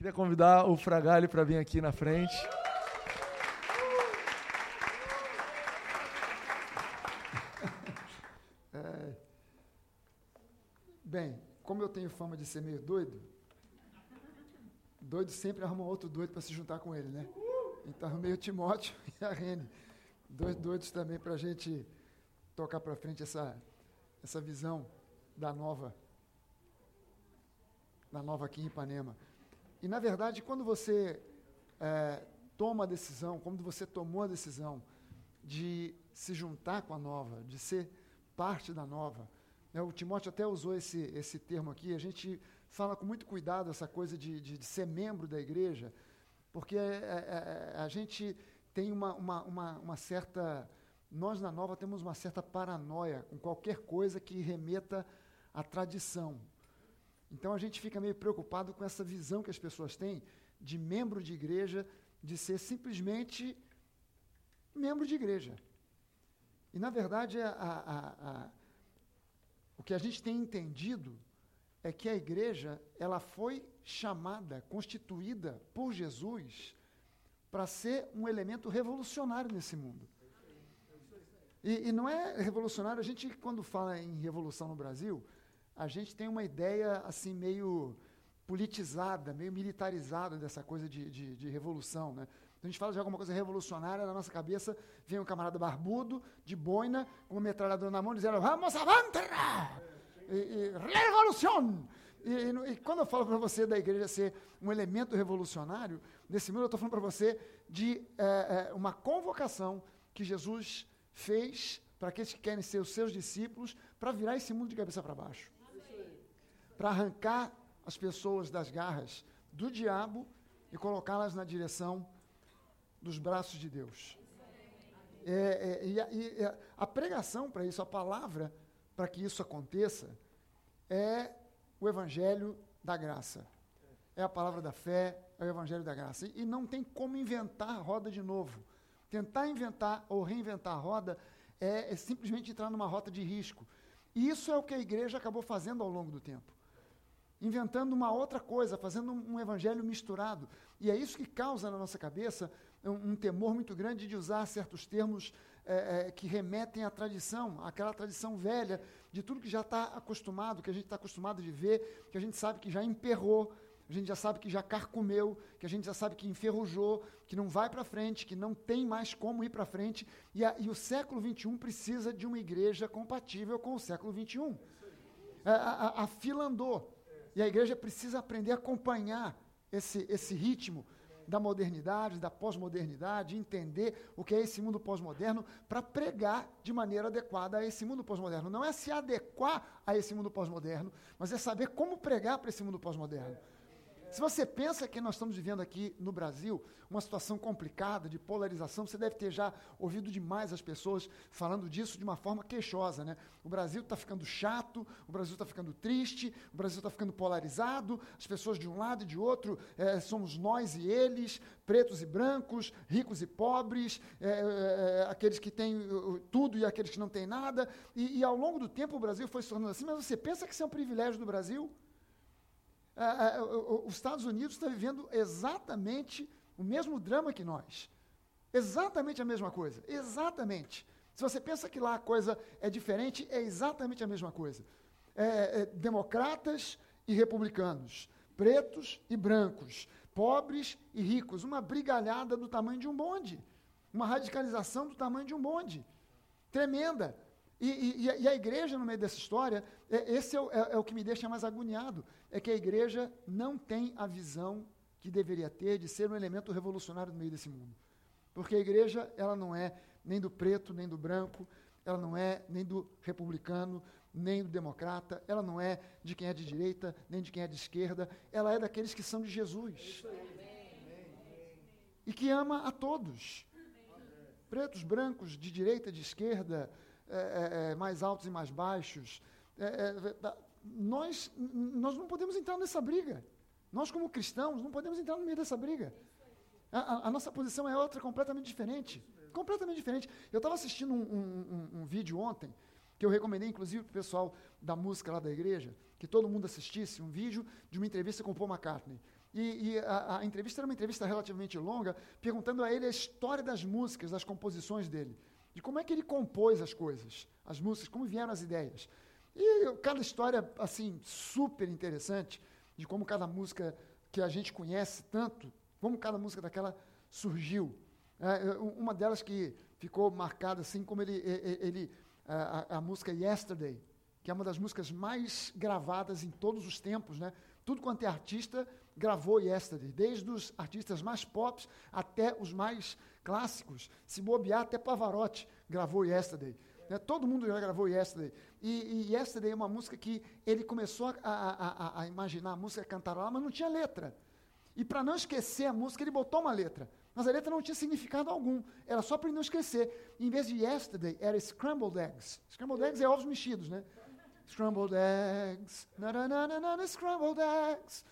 Queria convidar o Fragalho para vir aqui na frente. É, bem, como eu tenho fama de ser meio doido, doido sempre arruma outro doido para se juntar com ele, né? Então arrumei o Timóteo e a Rene, dois doidos também para a gente tocar para frente essa, essa visão da nova, da nova aqui em Ipanema. E na verdade, quando você é, toma a decisão, quando você tomou a decisão de se juntar com a nova, de ser parte da nova, né, o Timóteo até usou esse, esse termo aqui, a gente fala com muito cuidado essa coisa de, de, de ser membro da igreja, porque é, é, é a gente tem uma, uma, uma, uma certa. Nós na nova temos uma certa paranoia com qualquer coisa que remeta à tradição. Então a gente fica meio preocupado com essa visão que as pessoas têm de membro de igreja, de ser simplesmente membro de igreja. E na verdade a, a, a, o que a gente tem entendido é que a igreja ela foi chamada, constituída por Jesus para ser um elemento revolucionário nesse mundo. E, e, não é revolucionário, a gente, quando fala em revolução no Brasil, a gente tem uma ideia assim meio politizada, meio militarizada dessa coisa de, de, de revolução. Né? A gente fala de alguma coisa revolucionária, na nossa cabeça vem um camarada barbudo, de boina, com uma metralhadora na mão, dizendo Vamos avante! E, e, revolução! E, e, e, quando eu falo para você da igreja ser um elemento revolucionário, nesse mundo eu estou falando para você de é, é, uma convocação que Jesus fez para aqueles que querem ser os seus discípulos, para virar esse mundo de cabeça para baixo para arrancar as pessoas das garras do diabo e colocá-las na direção dos braços de Deus. É, é, e, a, e a pregação para isso, a palavra para que isso aconteça, é o Evangelho da graça. É a palavra da fé, é o Evangelho da graça. E, e não tem como inventar a roda de novo. Tentar inventar ou reinventar a roda é, é simplesmente entrar numa rota de risco. E isso é o que a igreja acabou fazendo ao longo do tempo inventando uma outra coisa, fazendo um, evangelho misturado. E é isso que causa na nossa cabeça um, um temor muito grande de usar certos termos é, é, que remetem à tradição, àquela tradição velha, de tudo que já está acostumado, que a gente está acostumado de ver, que a gente sabe que já emperrou, a gente já sabe que já carcomeu, que a gente já sabe que enferrujou, que não vai para frente, que não tem mais como ir para frente. E, a, e, o século XXI precisa de uma igreja compatível com o século XXI. A, a, a fila andou. E a igreja precisa aprender a acompanhar esse, esse ritmo da modernidade, da pós-modernidade, entender o que é esse mundo pós-moderno para pregar de maneira adequada a esse mundo pós-moderno. Não é se adequar a esse mundo pós-moderno, mas é saber como pregar para esse mundo pós-moderno. Se você pensa que nós estamos vivendo aqui no Brasil uma situação complicada de polarização, você deve ter já ouvido demais as pessoas falando disso de uma forma queixosa. Né? O Brasil está ficando chato, o Brasil está ficando triste, o Brasil está ficando polarizado, as pessoas de um lado e de outro é, somos nós e eles, pretos e brancos, ricos e pobres, é, é, aqueles que têm tudo e aqueles que não têm nada. E, e ao longo do tempo o Brasil foi se tornando assim, mas você pensa que isso é um privilégio do Brasil? Os Estados Unidos está vivendo exatamente o mesmo drama que nós. Exatamente a mesma coisa. Exatamente. Se você pensa que lá a coisa é diferente, é exatamente a mesma coisa. É, é, democratas e republicanos, pretos e brancos, pobres e ricos, uma brigalhada do tamanho de um bonde, uma radicalização do tamanho de um bonde, tremenda. E, e, e a igreja, no meio dessa história, é, esse é, é, é o que me deixa mais agoniado, é que a igreja não tem a visão que deveria ter de ser um elemento revolucionário no meio desse mundo. Porque a igreja, ela não é nem do preto, nem do branco, ela não é nem do republicano, nem do democrata, ela não é de quem é de direita, nem de quem é de esquerda, ela é daqueles que são de Jesus. E que ama a todos. Pretos, brancos, de direita, de esquerda, é, é, é, mais altos e mais baixos. É, é, nós, nós não podemos entrar nessa briga. Nós, como cristãos, não podemos entrar no meio dessa briga. A, a, a nossa posição é outra, completamente diferente. Completamente diferente. Eu estava assistindo um, um, um, um, vídeo ontem, que eu recomendei, inclusive, para o pessoal da música lá da igreja, que todo mundo assistisse, um vídeo de uma entrevista com Paul McCartney. E, e a, a, entrevista era uma entrevista relativamente longa, perguntando a ele a história das músicas, das composições dele. De como é que ele compôs as coisas, as músicas, como vieram as ideias. E cada história, assim, super interessante, de como cada música que a gente conhece tanto, como cada música daquela surgiu. É, uma delas que ficou marcada, assim, como ele, ele a, a, música Yesterday, que é uma das músicas mais gravadas em todos os tempos, né? Tudo quanto é artista gravou Yesterday, desde os artistas mais pop até os mais clássicos. Se bobear, até Pavarotti gravou Yesterday. Né? Todo mundo já gravou Yesterday. E, e Yesterday é uma música que ele começou a, a, a, imaginar a música, cantarolar, mas não tinha letra. E para não esquecer a música, ele botou uma letra. Mas a letra não tinha significado algum. Era só para não esquecer. Em vez de Yesterday, era Scrambled Eggs. Scrambled Eggs é ovos mexidos, né? Scrambled Eggs. Na, na, na, na, na, scrambled Eggs.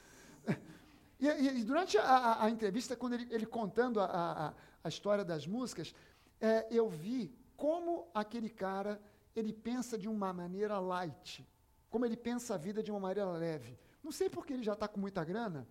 E, e, e durante a, a, a, entrevista, quando ele, ele contando a, a, história das músicas, é, eu vi como aquele cara ele pensa de uma maneira light, como ele pensa a vida de uma maneira leve. Não sei porque ele já está com muita grana,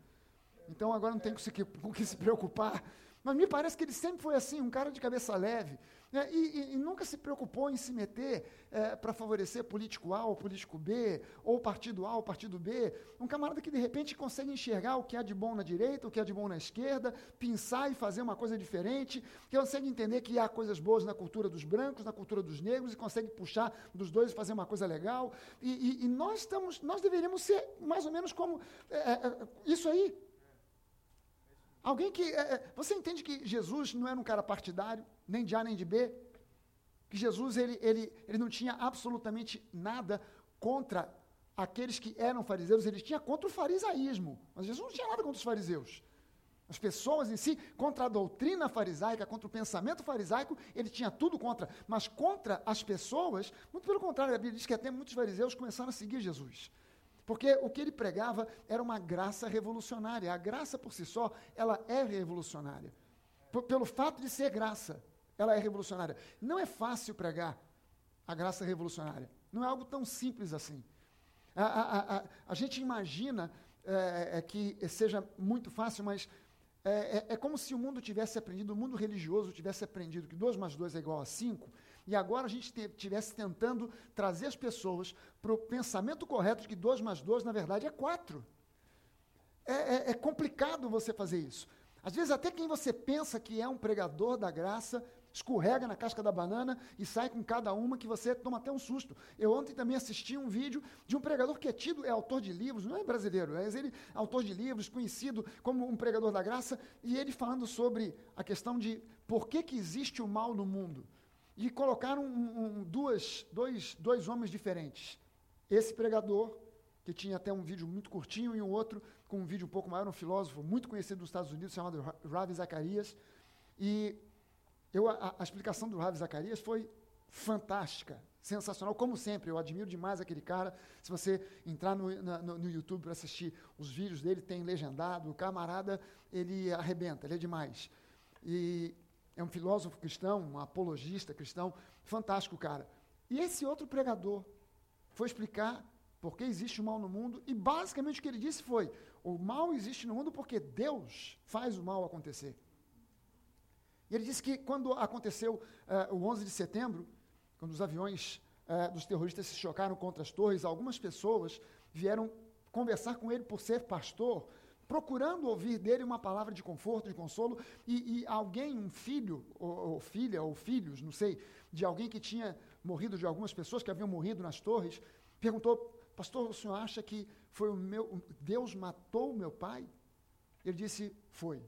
então agora não tem com, com que se preocupar. Mas me parece que ele sempre foi assim, um cara de cabeça leve. Né? E, e, e, nunca se preocupou em se meter é, para favorecer político A ou político B, ou partido A ou partido B. Um camarada que de repente consegue enxergar o que há de bom na direita, o que há de bom na esquerda, pensar e fazer uma coisa diferente, que consegue entender que há coisas boas na cultura dos brancos, na cultura dos negros, e consegue puxar dos dois e fazer uma coisa legal. E, e nós estamos, nós deveríamos ser mais ou menos como é, é, isso aí. Alguém que. É, é, você entende que Jesus não era um cara partidário, nem de A nem de B? Que Jesus ele, ele, ele não tinha absolutamente nada contra aqueles que eram fariseus, ele tinha contra o farisaísmo. Mas Jesus não tinha nada contra os fariseus. As pessoas em si, contra a doutrina farisaica, contra o pensamento farisaico, ele tinha tudo contra. Mas contra as pessoas, muito pelo contrário, a Bíblia diz que até muitos fariseus começaram a seguir Jesus. Porque o que ele pregava era uma graça revolucionária. A graça por si só, ela é revolucionária. P pelo fato de ser graça, ela é revolucionária. Não é fácil pregar a graça revolucionária. Não é algo tão simples assim. A, a, a, a gente imagina é, é, que seja muito fácil, mas é, é, é, como se o mundo tivesse aprendido, o mundo religioso tivesse aprendido que 2 mais 2 é igual a 5, e agora a gente estivesse tentando trazer as pessoas para o pensamento correto de que 2 mais 2, na verdade, é 4. É, é, é complicado você fazer isso. Às vezes, até quem você pensa que é um pregador da graça, escorrega na casca da banana e sai com cada uma que você toma até um susto. Eu ontem também assisti um vídeo de um pregador que é tido, é autor de livros, não é brasileiro, é ele autor de livros, conhecido como um pregador da graça, e ele falando sobre a questão de por que, que existe o mal no mundo e colocaram um, um, duas, dois, dois homens diferentes. Esse pregador, que tinha até um vídeo muito curtinho, e um outro com um vídeo um pouco maior, um filósofo muito conhecido nos Estados Unidos, chamado Ravi Zacarias. E eu, a, a explicação do Ravi Zacarias foi fantástica, sensacional, como sempre. Eu admiro demais aquele cara. Se você entrar no, na, no, no YouTube para assistir os vídeos dele, tem legendado. O camarada, ele arrebenta, ele é demais. E é um filósofo cristão, um apologista cristão, fantástico cara. E esse outro pregador foi explicar por que existe o mal no mundo, e basicamente o que ele disse foi: o mal existe no mundo porque Deus faz o mal acontecer. E ele disse que quando aconteceu uh, o 11 de setembro, quando os aviões uh, dos terroristas se chocaram contra as torres, algumas pessoas vieram conversar com ele por ser pastor, procurando ouvir dele uma palavra de conforto, de consolo, e, e alguém, um filho, ou, ou, filha, ou filhos, não sei, de alguém que tinha morrido, de algumas pessoas que haviam morrido nas torres, perguntou, pastor, o senhor acha que foi o meu, Deus matou o meu pai? Ele disse, foi.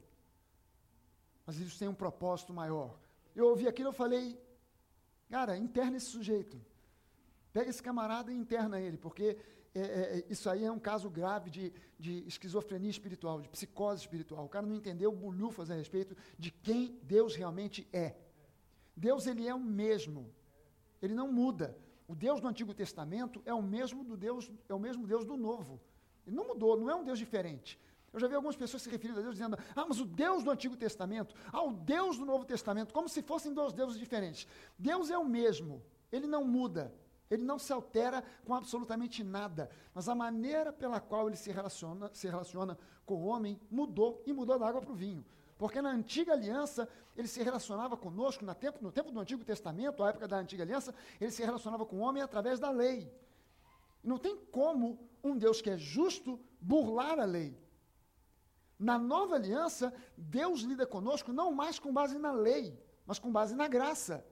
Mas isso tem um propósito maior. Eu ouvi aquilo, eu falei, cara, interna esse sujeito. Pega esse camarada e interna ele, porque é, é, é, isso aí é um caso grave de, de esquizofrenia espiritual, de psicose espiritual. O cara não entendeu bulhufas a respeito de quem Deus realmente é. Deus, ele é o mesmo. Ele não muda. O Deus do Antigo Testamento é o mesmo do Deus, é o mesmo Deus do Novo. Ele não mudou, não é um Deus diferente. Eu já vi algumas pessoas se referindo a Deus dizendo: "Ah, mas o Deus do Antigo Testamento, ah, o Deus do Novo Testamento", como se fossem dois deuses diferentes. Deus é o mesmo. Ele não muda. Ele não se altera com absolutamente nada. Mas a maneira pela qual ele se relaciona, se relaciona com o homem mudou e mudou da água para o vinho. Porque na antiga aliança, ele se relacionava conosco, no tempo, no tempo do Antigo Testamento, a época da antiga aliança, ele se relacionava com o homem através da lei. Não tem como um Deus que é justo burlar a lei. Na nova aliança, Deus lida conosco não mais com base na lei, mas com base na graça.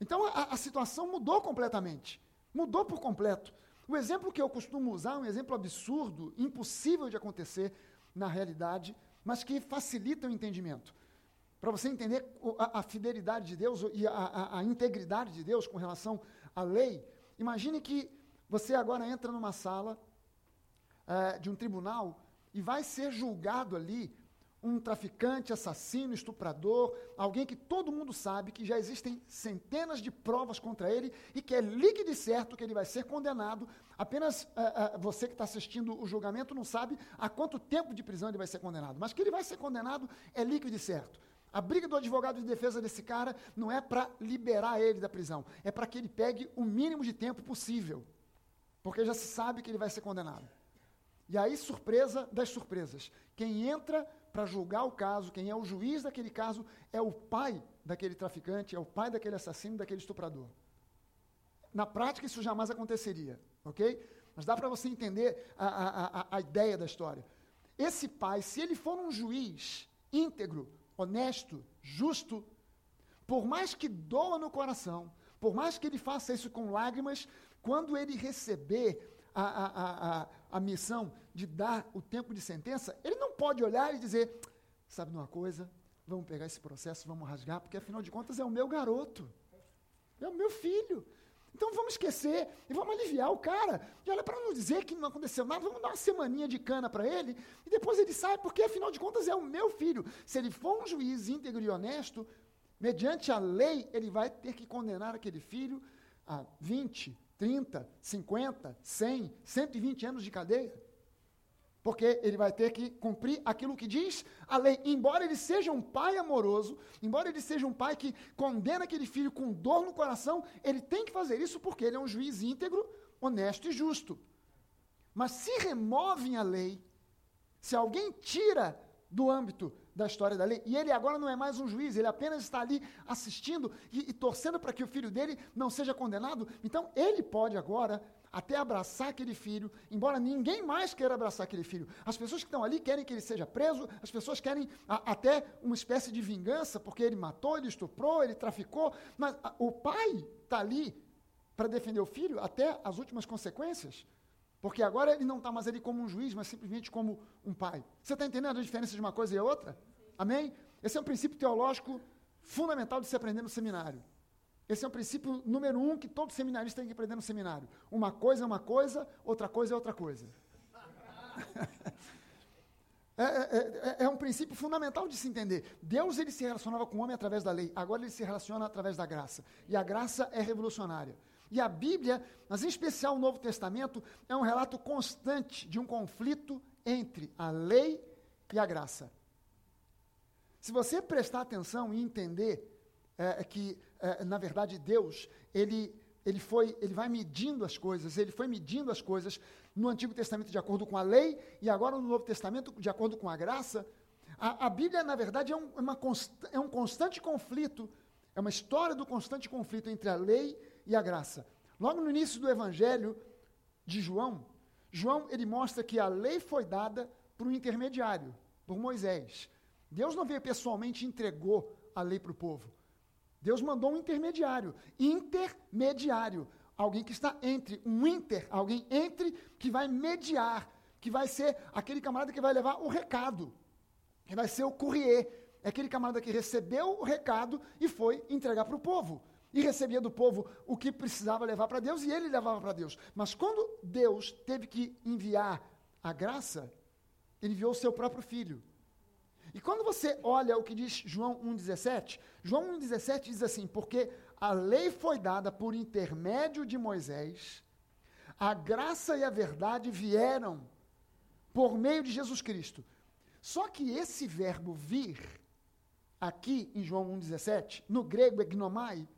Então a, a situação mudou completamente. Mudou por completo. O exemplo que eu costumo usar, um exemplo absurdo, impossível de acontecer na realidade, mas que facilita o entendimento. Para você entender a, a, fidelidade de Deus e a, a, a, integridade de Deus com relação à lei, imagine que você agora entra numa sala é, de um tribunal e vai ser julgado ali um traficante, assassino, estuprador, alguém que todo mundo sabe que já existem centenas de provas contra ele e que é líquido e certo que ele vai ser condenado. Apenas uh, uh, você que está assistindo o julgamento não sabe a quanto tempo de prisão ele vai ser condenado, mas que ele vai ser condenado é líquido e certo. A briga do advogado de defesa desse cara não é para liberar ele da prisão, é para que ele pegue o mínimo de tempo possível, porque já se sabe que ele vai ser condenado. E aí, surpresa das surpresas. Quem entra para julgar o caso, quem é o juiz daquele caso, é o pai daquele traficante, é o pai daquele assassino, daquele estuprador. Na prática, isso jamais aconteceria, ok? Mas dá para você entender a, a, a, a ideia da história. Esse pai, se ele for um juiz íntegro, honesto, justo, por mais que doa no coração, por mais que ele faça isso com lágrimas, quando ele receber a, a, a, a missão de dar o tempo de sentença, ele não pode olhar e dizer: sabe uma coisa? Vamos pegar esse processo, vamos rasgar, porque afinal de contas é o meu garoto, é o meu filho. Então vamos esquecer e vamos aliviar o cara. E olha, para não dizer que não aconteceu nada, vamos dar uma semaninha de cana para ele e depois ele sai, porque afinal de contas é o meu filho. Se ele for um juiz íntegro e honesto, mediante a lei, ele vai ter que condenar aquele filho a 20, 30, 50, 100, 120 anos de cadeia. Porque ele vai ter que cumprir aquilo que diz a lei. Embora ele seja um pai amoroso, embora ele seja um pai que condena aquele filho com dor no coração, ele tem que fazer isso porque ele é um juiz íntegro, honesto e justo. Mas se removem a lei, se alguém tira do âmbito da história da lei. E ele agora não é mais um juiz, ele apenas está ali assistindo e, e torcendo para que o filho dele não seja condenado. Então ele pode agora até abraçar aquele filho, embora ninguém mais queira abraçar aquele filho. As pessoas que estão ali querem que ele seja preso, as pessoas querem a, até uma espécie de vingança, porque ele matou, ele estuprou, ele traficou, mas a, o pai está ali para defender o filho até as últimas consequências. Porque agora ele não está mais ali como um juiz, mas simplesmente como um pai. Você está entendendo a diferença de uma coisa e outra? Amém? Esse é um princípio teológico fundamental de se aprender no seminário. Esse é o princípio número um que todo seminarista tem que aprender no seminário. Uma coisa é uma coisa, outra coisa é outra coisa. É, é, é, é, um princípio fundamental de se entender. Deus ele se relacionava com o homem através da lei, agora ele se relaciona através da graça. E a graça é revolucionária. E a Bíblia, mas em especial o Novo Testamento, é um relato constante de um conflito entre a lei e a graça. Se você prestar atenção e entender é, é que, é, na verdade, Deus, ele, ele, foi, ele vai medindo as coisas, ele foi medindo as coisas no Antigo Testamento de acordo com a lei e agora no Novo Testamento de acordo com a graça. A, a Bíblia, na verdade, é um, const, é um constante conflito, é uma história do constante conflito entre a lei e a graça. Logo no início do Evangelho de João, João ele mostra que a lei foi dada por um intermediário, por Moisés. Deus não veio pessoalmente e entregou a lei para o povo. Deus mandou um intermediário, intermediário, alguém que está entre, um inter, alguém entre que vai mediar, que vai ser aquele camarada que vai levar o recado, que vai ser o courrier, é aquele camarada que recebeu o recado e foi entregar para o povo e recebia do povo o que precisava levar para Deus e ele levava para Deus. Mas quando Deus teve que enviar a graça, ele enviou o seu próprio filho. E quando você olha o que diz João 1,17, João 1,17 diz assim: Porque a lei foi dada por intermédio de Moisés, a graça e a verdade vieram por meio de Jesus Cristo. Só que esse verbo vir, aqui em João 1,17, no grego é gnomai,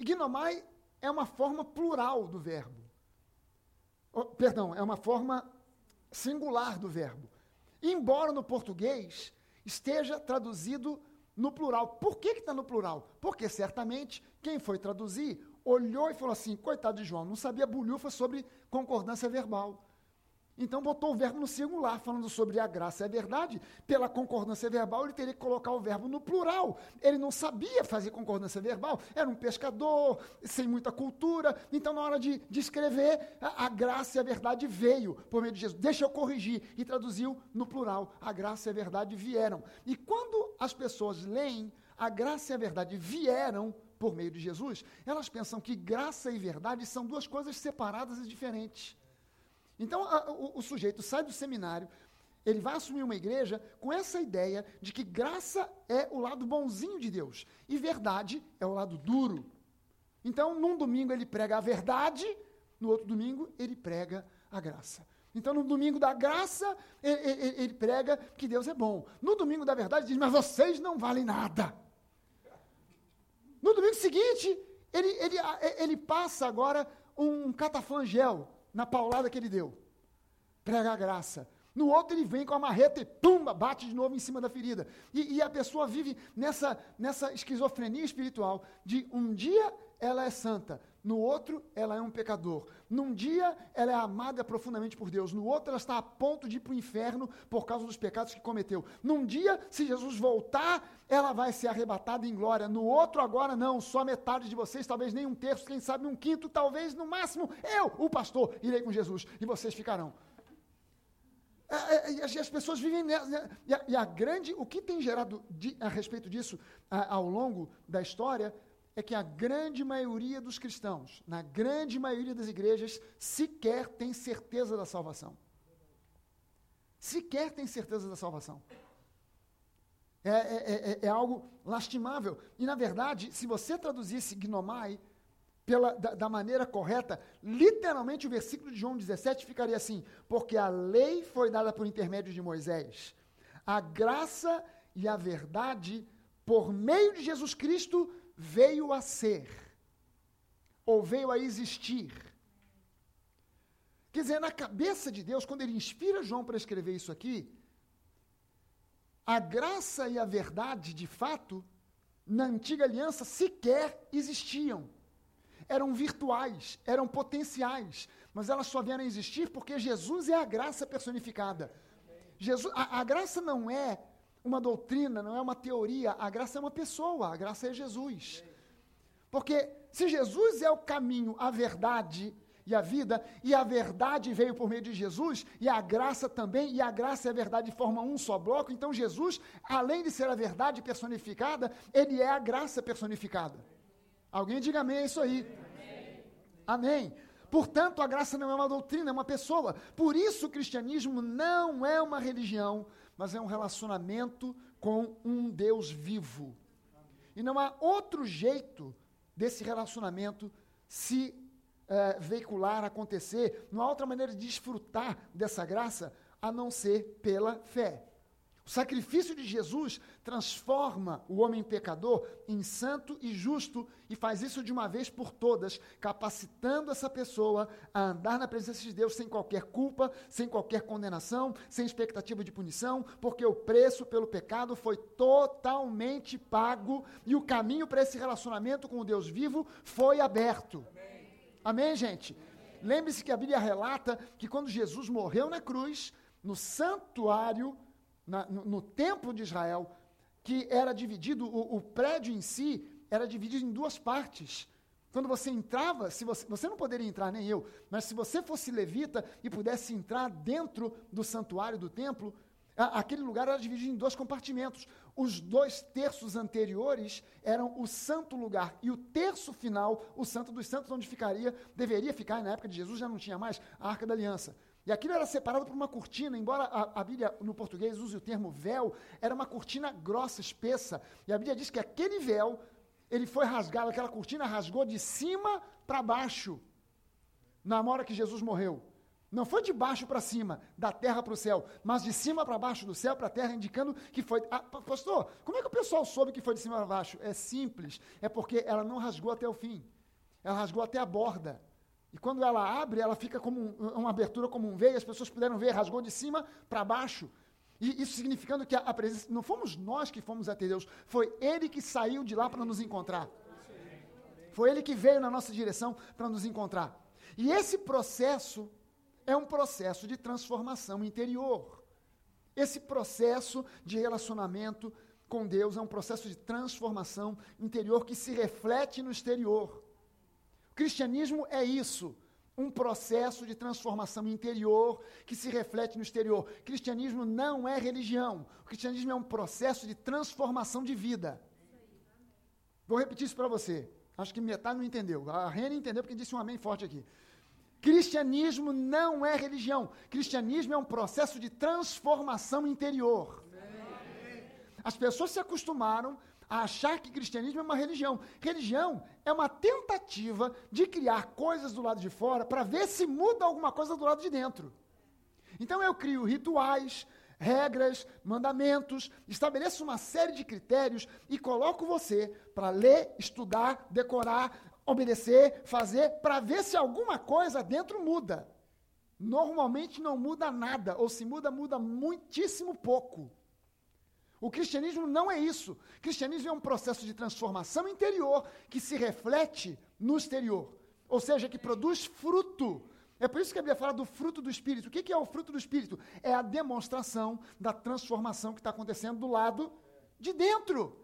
Ignomai é uma forma plural do verbo. Oh, perdão, é uma forma singular do verbo. Embora no português esteja traduzido no plural. Por que está no plural? Porque certamente quem foi traduzir olhou e falou assim: coitado de João, não sabia bolhufa sobre concordância verbal. Então botou o verbo no singular, falando sobre a graça. É verdade, pela concordância verbal, ele teria que colocar o verbo no plural. Ele não sabia fazer concordância verbal, era um pescador, sem muita cultura. Então, na hora de, de escrever, a, a, graça e a verdade veio por meio de Jesus. Deixa eu corrigir. E traduziu no plural. A graça e a verdade vieram. E quando as pessoas leem, a graça e a verdade vieram por meio de Jesus, elas pensam que graça e verdade são duas coisas separadas e diferentes. Então, a, o, o sujeito sai do seminário, ele vai assumir uma igreja com essa ideia de que graça é o lado bonzinho de Deus e verdade é o lado duro. Então, num domingo ele prega a verdade, no outro domingo ele prega a graça. Então, no domingo da graça, ele, ele, ele prega que Deus é bom. No domingo da verdade, diz: Mas vocês não valem nada. No domingo seguinte, ele, ele, ele passa agora um catafangel na paulada que ele deu. Prega a graça. No outro ele vem com a marreta e pumba, bate de novo em cima da ferida. E, e, a pessoa vive nessa, nessa esquizofrenia espiritual de um dia ela é santa, no outro ela é um pecador. Num dia ela é amada profundamente por Deus, no outro ela está a ponto de ir para o inferno por causa dos pecados que cometeu. Num dia, se Jesus voltar, ela vai ser arrebatada em glória. No outro, agora não, só metade de vocês, talvez nem um terço, quem sabe um quinto, talvez no máximo eu, o pastor, irei com Jesus e vocês ficarão. É, é, e as pessoas vivem nessa. E a, grande. O que tem gerado a respeito disso ao longo da história é que a grande maioria dos cristãos, na grande maioria das igrejas, sequer tem certeza da salvação. Sequer tem certeza da salvação. É, é, é, é algo lastimável. E, na verdade, se você traduzisse gnomai pela, da, da, maneira correta, literalmente o versículo de João 17 ficaria assim: Porque a lei foi dada por intermédio de Moisés, a graça e a verdade, por meio de Jesus Cristo, veio a ser, ou veio a existir. Quer dizer, na cabeça de Deus, quando ele inspira João para escrever isso aqui, a graça e a verdade, de fato, na antiga aliança sequer existiam. Eram virtuais, eram potenciais, mas elas só vieram a existir porque Jesus é a graça personificada. Jesus, a, a graça não é uma doutrina, não é uma teoria, a graça é uma pessoa, a graça é Jesus. Porque se Jesus é o caminho, a verdade e a vida, e a verdade veio por meio de Jesus, e a graça também, e a graça e a verdade formam um só bloco, então Jesus, além de ser a verdade personificada, ele é a graça personificada. Alguém diga amém, é isso aí. Amém. amém. Portanto, a graça não é uma doutrina, é uma pessoa. Por isso, o cristianismo não é uma religião, mas é um relacionamento com um Deus vivo. E não há outro jeito desse relacionamento se uh, veicular, acontecer. Não há outra maneira de desfrutar dessa graça a não ser pela fé. O sacrifício de Jesus transforma o homem pecador em santo e justo e faz isso de uma vez por todas, capacitando essa pessoa a andar na presença de Deus sem qualquer culpa, sem qualquer condenação, sem expectativa de punição, porque o preço pelo pecado foi totalmente pago e o caminho para esse relacionamento com o Deus vivo foi aberto. Amém, Amém gente? Lembre-se que a Bíblia relata que quando Jesus morreu na cruz, no santuário na, no, no, templo de Israel, que era dividido, o, o, prédio em si era dividido em duas partes. Quando você entrava, se você, você não poderia entrar, nem eu, mas se você fosse levita e pudesse entrar dentro do santuário do templo, aquele lugar era dividido em dois compartimentos. Os dois terços anteriores eram o santo lugar, e o terço final, o santo dos santos, onde ficaria, deveria ficar, na época de Jesus já não tinha mais, a arca da aliança. E aquilo era separado por uma cortina, embora a, a, Bíblia no português use o termo véu, era uma cortina grossa, espessa. E a Bíblia diz que aquele véu, ele foi rasgado, aquela cortina rasgou de cima para baixo, na hora que Jesus morreu. Não foi de baixo para cima, da terra para o céu, mas de cima para baixo, do céu para a terra, indicando que foi. Ah, pastor, como é que o pessoal soube que foi de cima para baixo? É simples, é porque ela não rasgou até o fim. ela rasgou até a borda. E quando ela abre, ela fica como um, uma abertura como um V, as pessoas puderam ver, rasgou de cima para baixo. E isso significando que a, a, presença, não fomos nós que fomos até Deus, foi Ele que saiu de lá para nos encontrar. Foi Ele que veio na nossa direção para nos encontrar. E esse processo é um processo de transformação interior. Esse processo de relacionamento com Deus é um processo de transformação interior que se reflete no exterior. O cristianismo é isso, um processo de transformação interior que se reflete no exterior. O cristianismo não é religião. O cristianismo é um processo de transformação de vida. Vou repetir isso para você. Acho que metade não entendeu. A Rene entendeu porque disse um amém forte aqui. Cristianismo não é religião. Cristianismo é um processo de transformação interior. As pessoas se acostumaram a achar que cristianismo é uma religião. Religião é uma tentativa de criar coisas do lado de fora para ver se muda alguma coisa do lado de dentro. Então eu crio rituais, regras, mandamentos, estabeleço uma série de critérios e coloco você para ler, estudar, decorar, obedecer, fazer, para ver se alguma coisa dentro muda. Normalmente não muda nada, ou se muda, muda muitíssimo pouco. O cristianismo não é isso. O cristianismo é um processo de transformação interior que se reflete no exterior. Ou seja, que produz fruto. É por isso que a Bíblia fala do fruto do Espírito. O que é o fruto do Espírito? É a demonstração da transformação que está acontecendo do lado de dentro.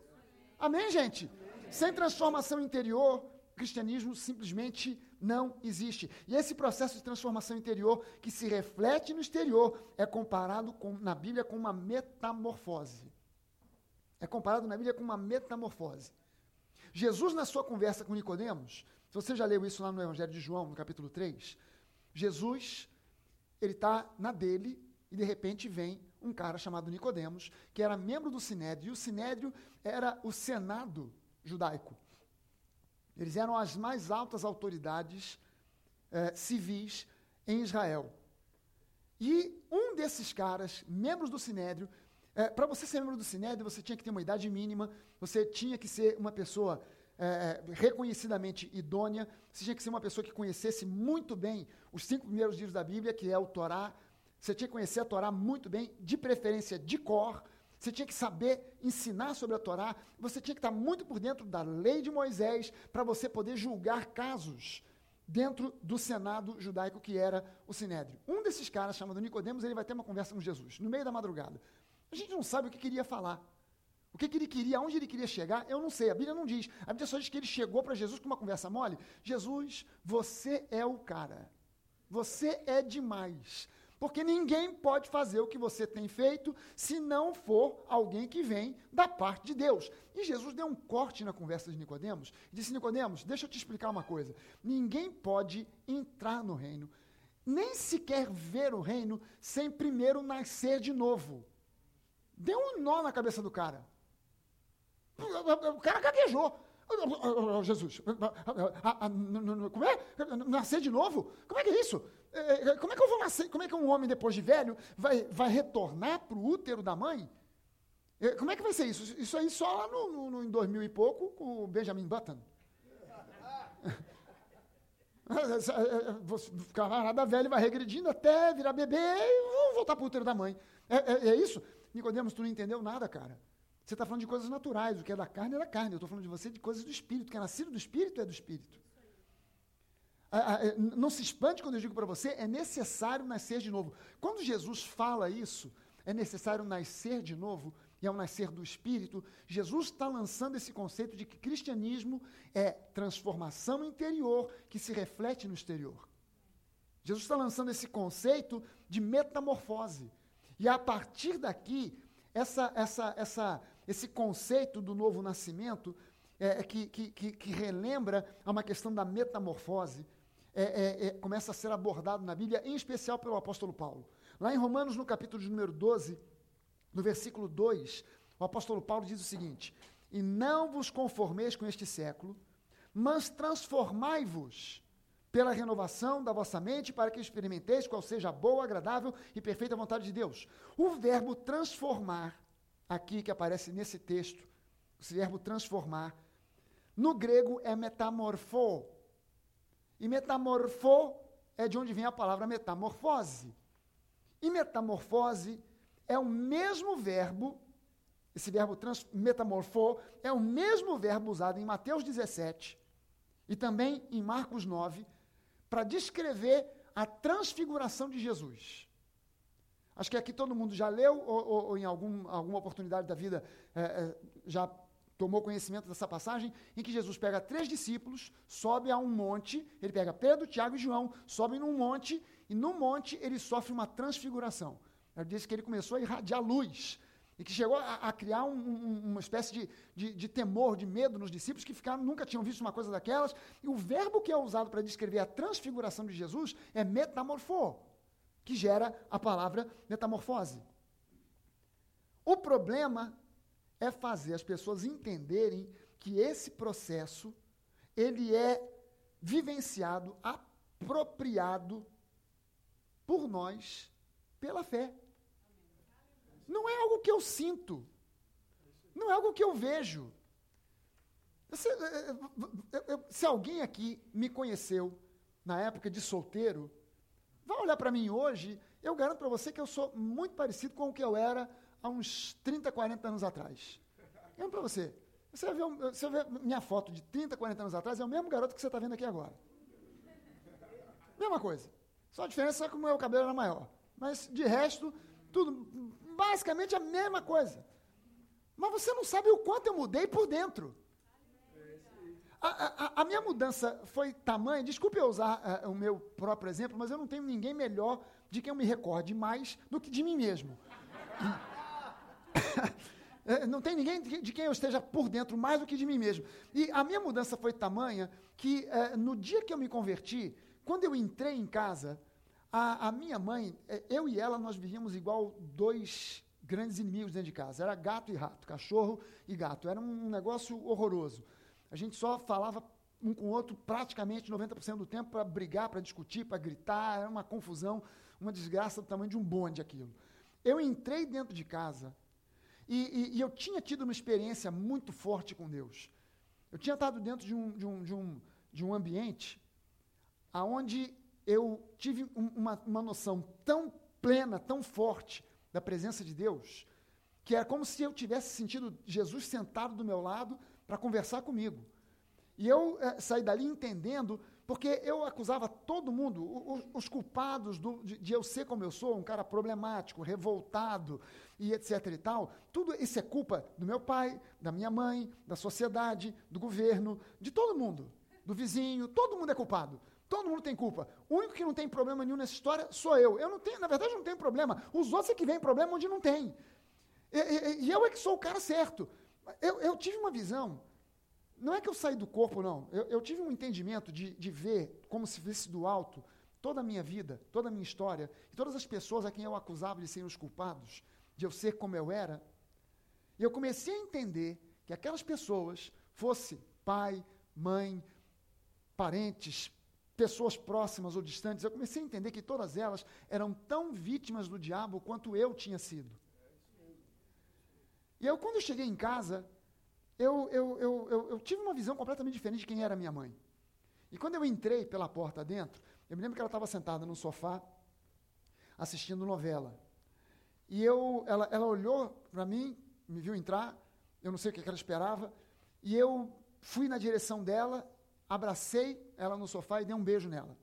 Amém, gente? Sem transformação interior, cristianismo simplesmente não existe. E esse processo de transformação interior, que se reflete no exterior, é comparado com, na Bíblia com uma metamorfose. É comparado na Bíblia com uma metamorfose. Jesus, na sua conversa com Nicodemos, se você já leu isso lá no Evangelho de João, no capítulo 3, Jesus, ele está na dele e de repente vem um cara chamado Nicodemos, que era membro do Sinédrio, e o Sinédrio era o Senado judaico. Eles eram as mais altas autoridades eh, civis em Israel. E um desses caras, membros do Sinédrio, é, Para você ser membro do Sinédrio, você tinha que ter uma idade mínima, você tinha que ser uma pessoa é, reconhecidamente idônea, você tinha que ser uma pessoa que conhecesse muito bem os cinco primeiros livros da Bíblia, que é o Torá. Você tinha que conhecer a Torá muito bem, de preferência de cor. Você tinha que saber ensinar sobre a Torá. Você tinha que estar muito por dentro da lei de Moisés para você poder julgar casos dentro do Senado judaico que era o Sinédrio. Um desses caras, chamado Nicodemos, ele vai ter uma conversa com Jesus, no meio da madrugada. A gente não sabe o que queria falar. O que, que, ele queria, aonde ele queria chegar, eu não sei. A Bíblia não diz. A Bíblia só diz que ele chegou para Jesus com uma conversa mole. Jesus, você é o cara. Você é demais. Porque ninguém pode fazer o que você tem feito se não for alguém que vem da parte de Deus. E Jesus deu um corte na conversa de Nicodemos e disse: Nicodemos, deixa eu te explicar uma coisa. Ninguém pode entrar no reino, nem sequer ver o reino, sem primeiro nascer de novo. Deu um nó na cabeça do cara. O cara gaguejou. Jesus, como é? Nascer de novo? Como é que é isso? É, é, como é que eu vou nascer? Como é que um homem, depois de velho, vai, vai retornar para o útero da mãe? É, como é que vai ser isso? Isso aí só lá no, no, em 2000 e pouco, com o Benjamin Button. O camarada velho vai regredindo até virar bebê e voltar para o útero da mãe. É, é, é isso? Nicodemos, tu não entendeu nada, cara. Você está falando de coisas naturais, o que é da carne é da carne. Eu estou falando de você de coisas do espírito. O que é nascido do espírito é do espírito. É, não se espante quando eu digo para você, é necessário nascer de novo. Quando Jesus fala isso, é necessário nascer de novo, e ao nascer do espírito, Jesus está lançando esse conceito de que cristianismo é transformação interior que se reflete no exterior. Jesus está lançando esse conceito de metamorfose. E a partir daqui, essa, essa, essa, esse conceito do novo nascimento, é, é que, que, que, relembra uma questão da metamorfose, é, é, é, começa a ser abordado na Bíblia, em especial pelo apóstolo Paulo. Lá em Romanos, no capítulo de número 12, no versículo 2, o apóstolo Paulo diz o seguinte: E não vos conformeis com este século, mas transformai-vos pela renovação da vossa mente, para que experimenteis qual seja a boa, agradável e perfeita vontade de Deus. O verbo transformar, aqui que aparece nesse texto, esse verbo transformar, no grego é metamorfo. E metamorfo é de onde vem a palavra metamorfose. E metamorfose é o mesmo verbo, esse verbo trans, metamorfo, é o mesmo verbo usado em Mateus 17 e também em Marcos 9, para descrever a transfiguração de Jesus. Acho que aqui todo mundo já leu, ou, ou, ou em algum, alguma oportunidade da vida é, é, já tomou conhecimento dessa passagem, em que Jesus pega três discípulos, sobe a um monte, ele pega Pedro, Tiago e João, sobe num monte, e no monte ele sofre uma transfiguração. Ele disse que ele começou a irradiar luz, e que chegou a, a criar um, um, uma espécie de, de, de, temor, de medo nos discípulos, que ficaram, nunca tinham visto uma coisa daquelas. E o verbo que é usado para descrever a transfiguração de Jesus é metamorfo, que gera a palavra metamorfose. O problema é fazer as pessoas entenderem que esse processo ele é vivenciado, apropriado por nós pela fé. Não é algo que eu sinto. Não é algo que eu vejo. Se, eh, eh, se alguém aqui me conheceu na época de solteiro, vai olhar para mim hoje, eu garanto para você que eu sou muito parecido com o que eu era há uns 30, 40 anos atrás. Lembro para você. Você vê, você minha foto de 30, 40 anos atrás, é o mesmo garoto que você está vendo aqui agora. Mesma coisa. Só a diferença é que o meu cabelo era maior. Mas, de resto, tudo basicamente a mesma coisa. Mas você não sabe o quanto eu mudei por dentro. A, a, a minha mudança foi tamanha, desculpe eu usar uh, o meu próprio exemplo, mas eu não tenho ninguém melhor de quem eu me recorde mais do que de mim mesmo. É, não tem ninguém de quem eu esteja por dentro mais do que de mim mesmo. E a minha mudança foi tamanha que uh, no dia que eu me converti, quando eu entrei em casa, a, a, minha mãe, é, eu e ela, nós vivíamos igual dois grandes inimigos dentro de casa. Era gato e rato, cachorro e gato. Era um negócio horroroso. A gente só falava um com o outro praticamente 90% do tempo para brigar, para discutir, para gritar. Era uma confusão, uma desgraça do tamanho de um bonde aquilo. Eu entrei dentro de casa e, e, e, eu tinha tido uma experiência muito forte com Deus. Eu tinha estado dentro de um, de um, de um, de um ambiente onde eu tive um, uma, uma noção tão plena, tão forte da presença de Deus, que era como se eu tivesse sentido Jesus sentado do meu lado para conversar comigo. E eu é, saí dali entendendo porque eu acusava todo mundo, os, os culpados do, de, de, eu ser como eu sou, um cara problemático, revoltado e etc e tal. Tudo isso é culpa do meu pai, da minha mãe, da sociedade, do governo, de todo mundo, do vizinho, todo mundo é culpado. Todo mundo tem culpa. O único que não tem problema nenhum nessa história sou eu. Eu não tenho, na verdade, não tenho problema. Os outros é que vêm problema onde não tem. E, e, e eu é que sou o cara certo. Eu, eu tive uma visão não é que eu saí do corpo, não. Eu, eu tive um entendimento de, de ver, como se visse do alto, toda a minha vida, toda a minha história, e todas as pessoas a quem eu acusava de serem os culpados, de eu ser como eu era. E eu comecei a entender que aquelas pessoas, fosse pai, mãe, parentes, pessoas próximas ou distantes, eu comecei a entender que todas elas eram tão vítimas do diabo quanto eu tinha sido. E eu, quando eu cheguei em casa, eu, eu, eu, eu, tive uma visão completamente diferente de quem era minha mãe. E quando eu entrei pela porta dentro, eu me lembro que ela estava sentada no sofá, assistindo novela. E eu, ela, ela olhou para mim, me viu entrar, eu não sei o que ela esperava, e eu fui na direção dela, abracei ela no sofá e dei um beijo nela.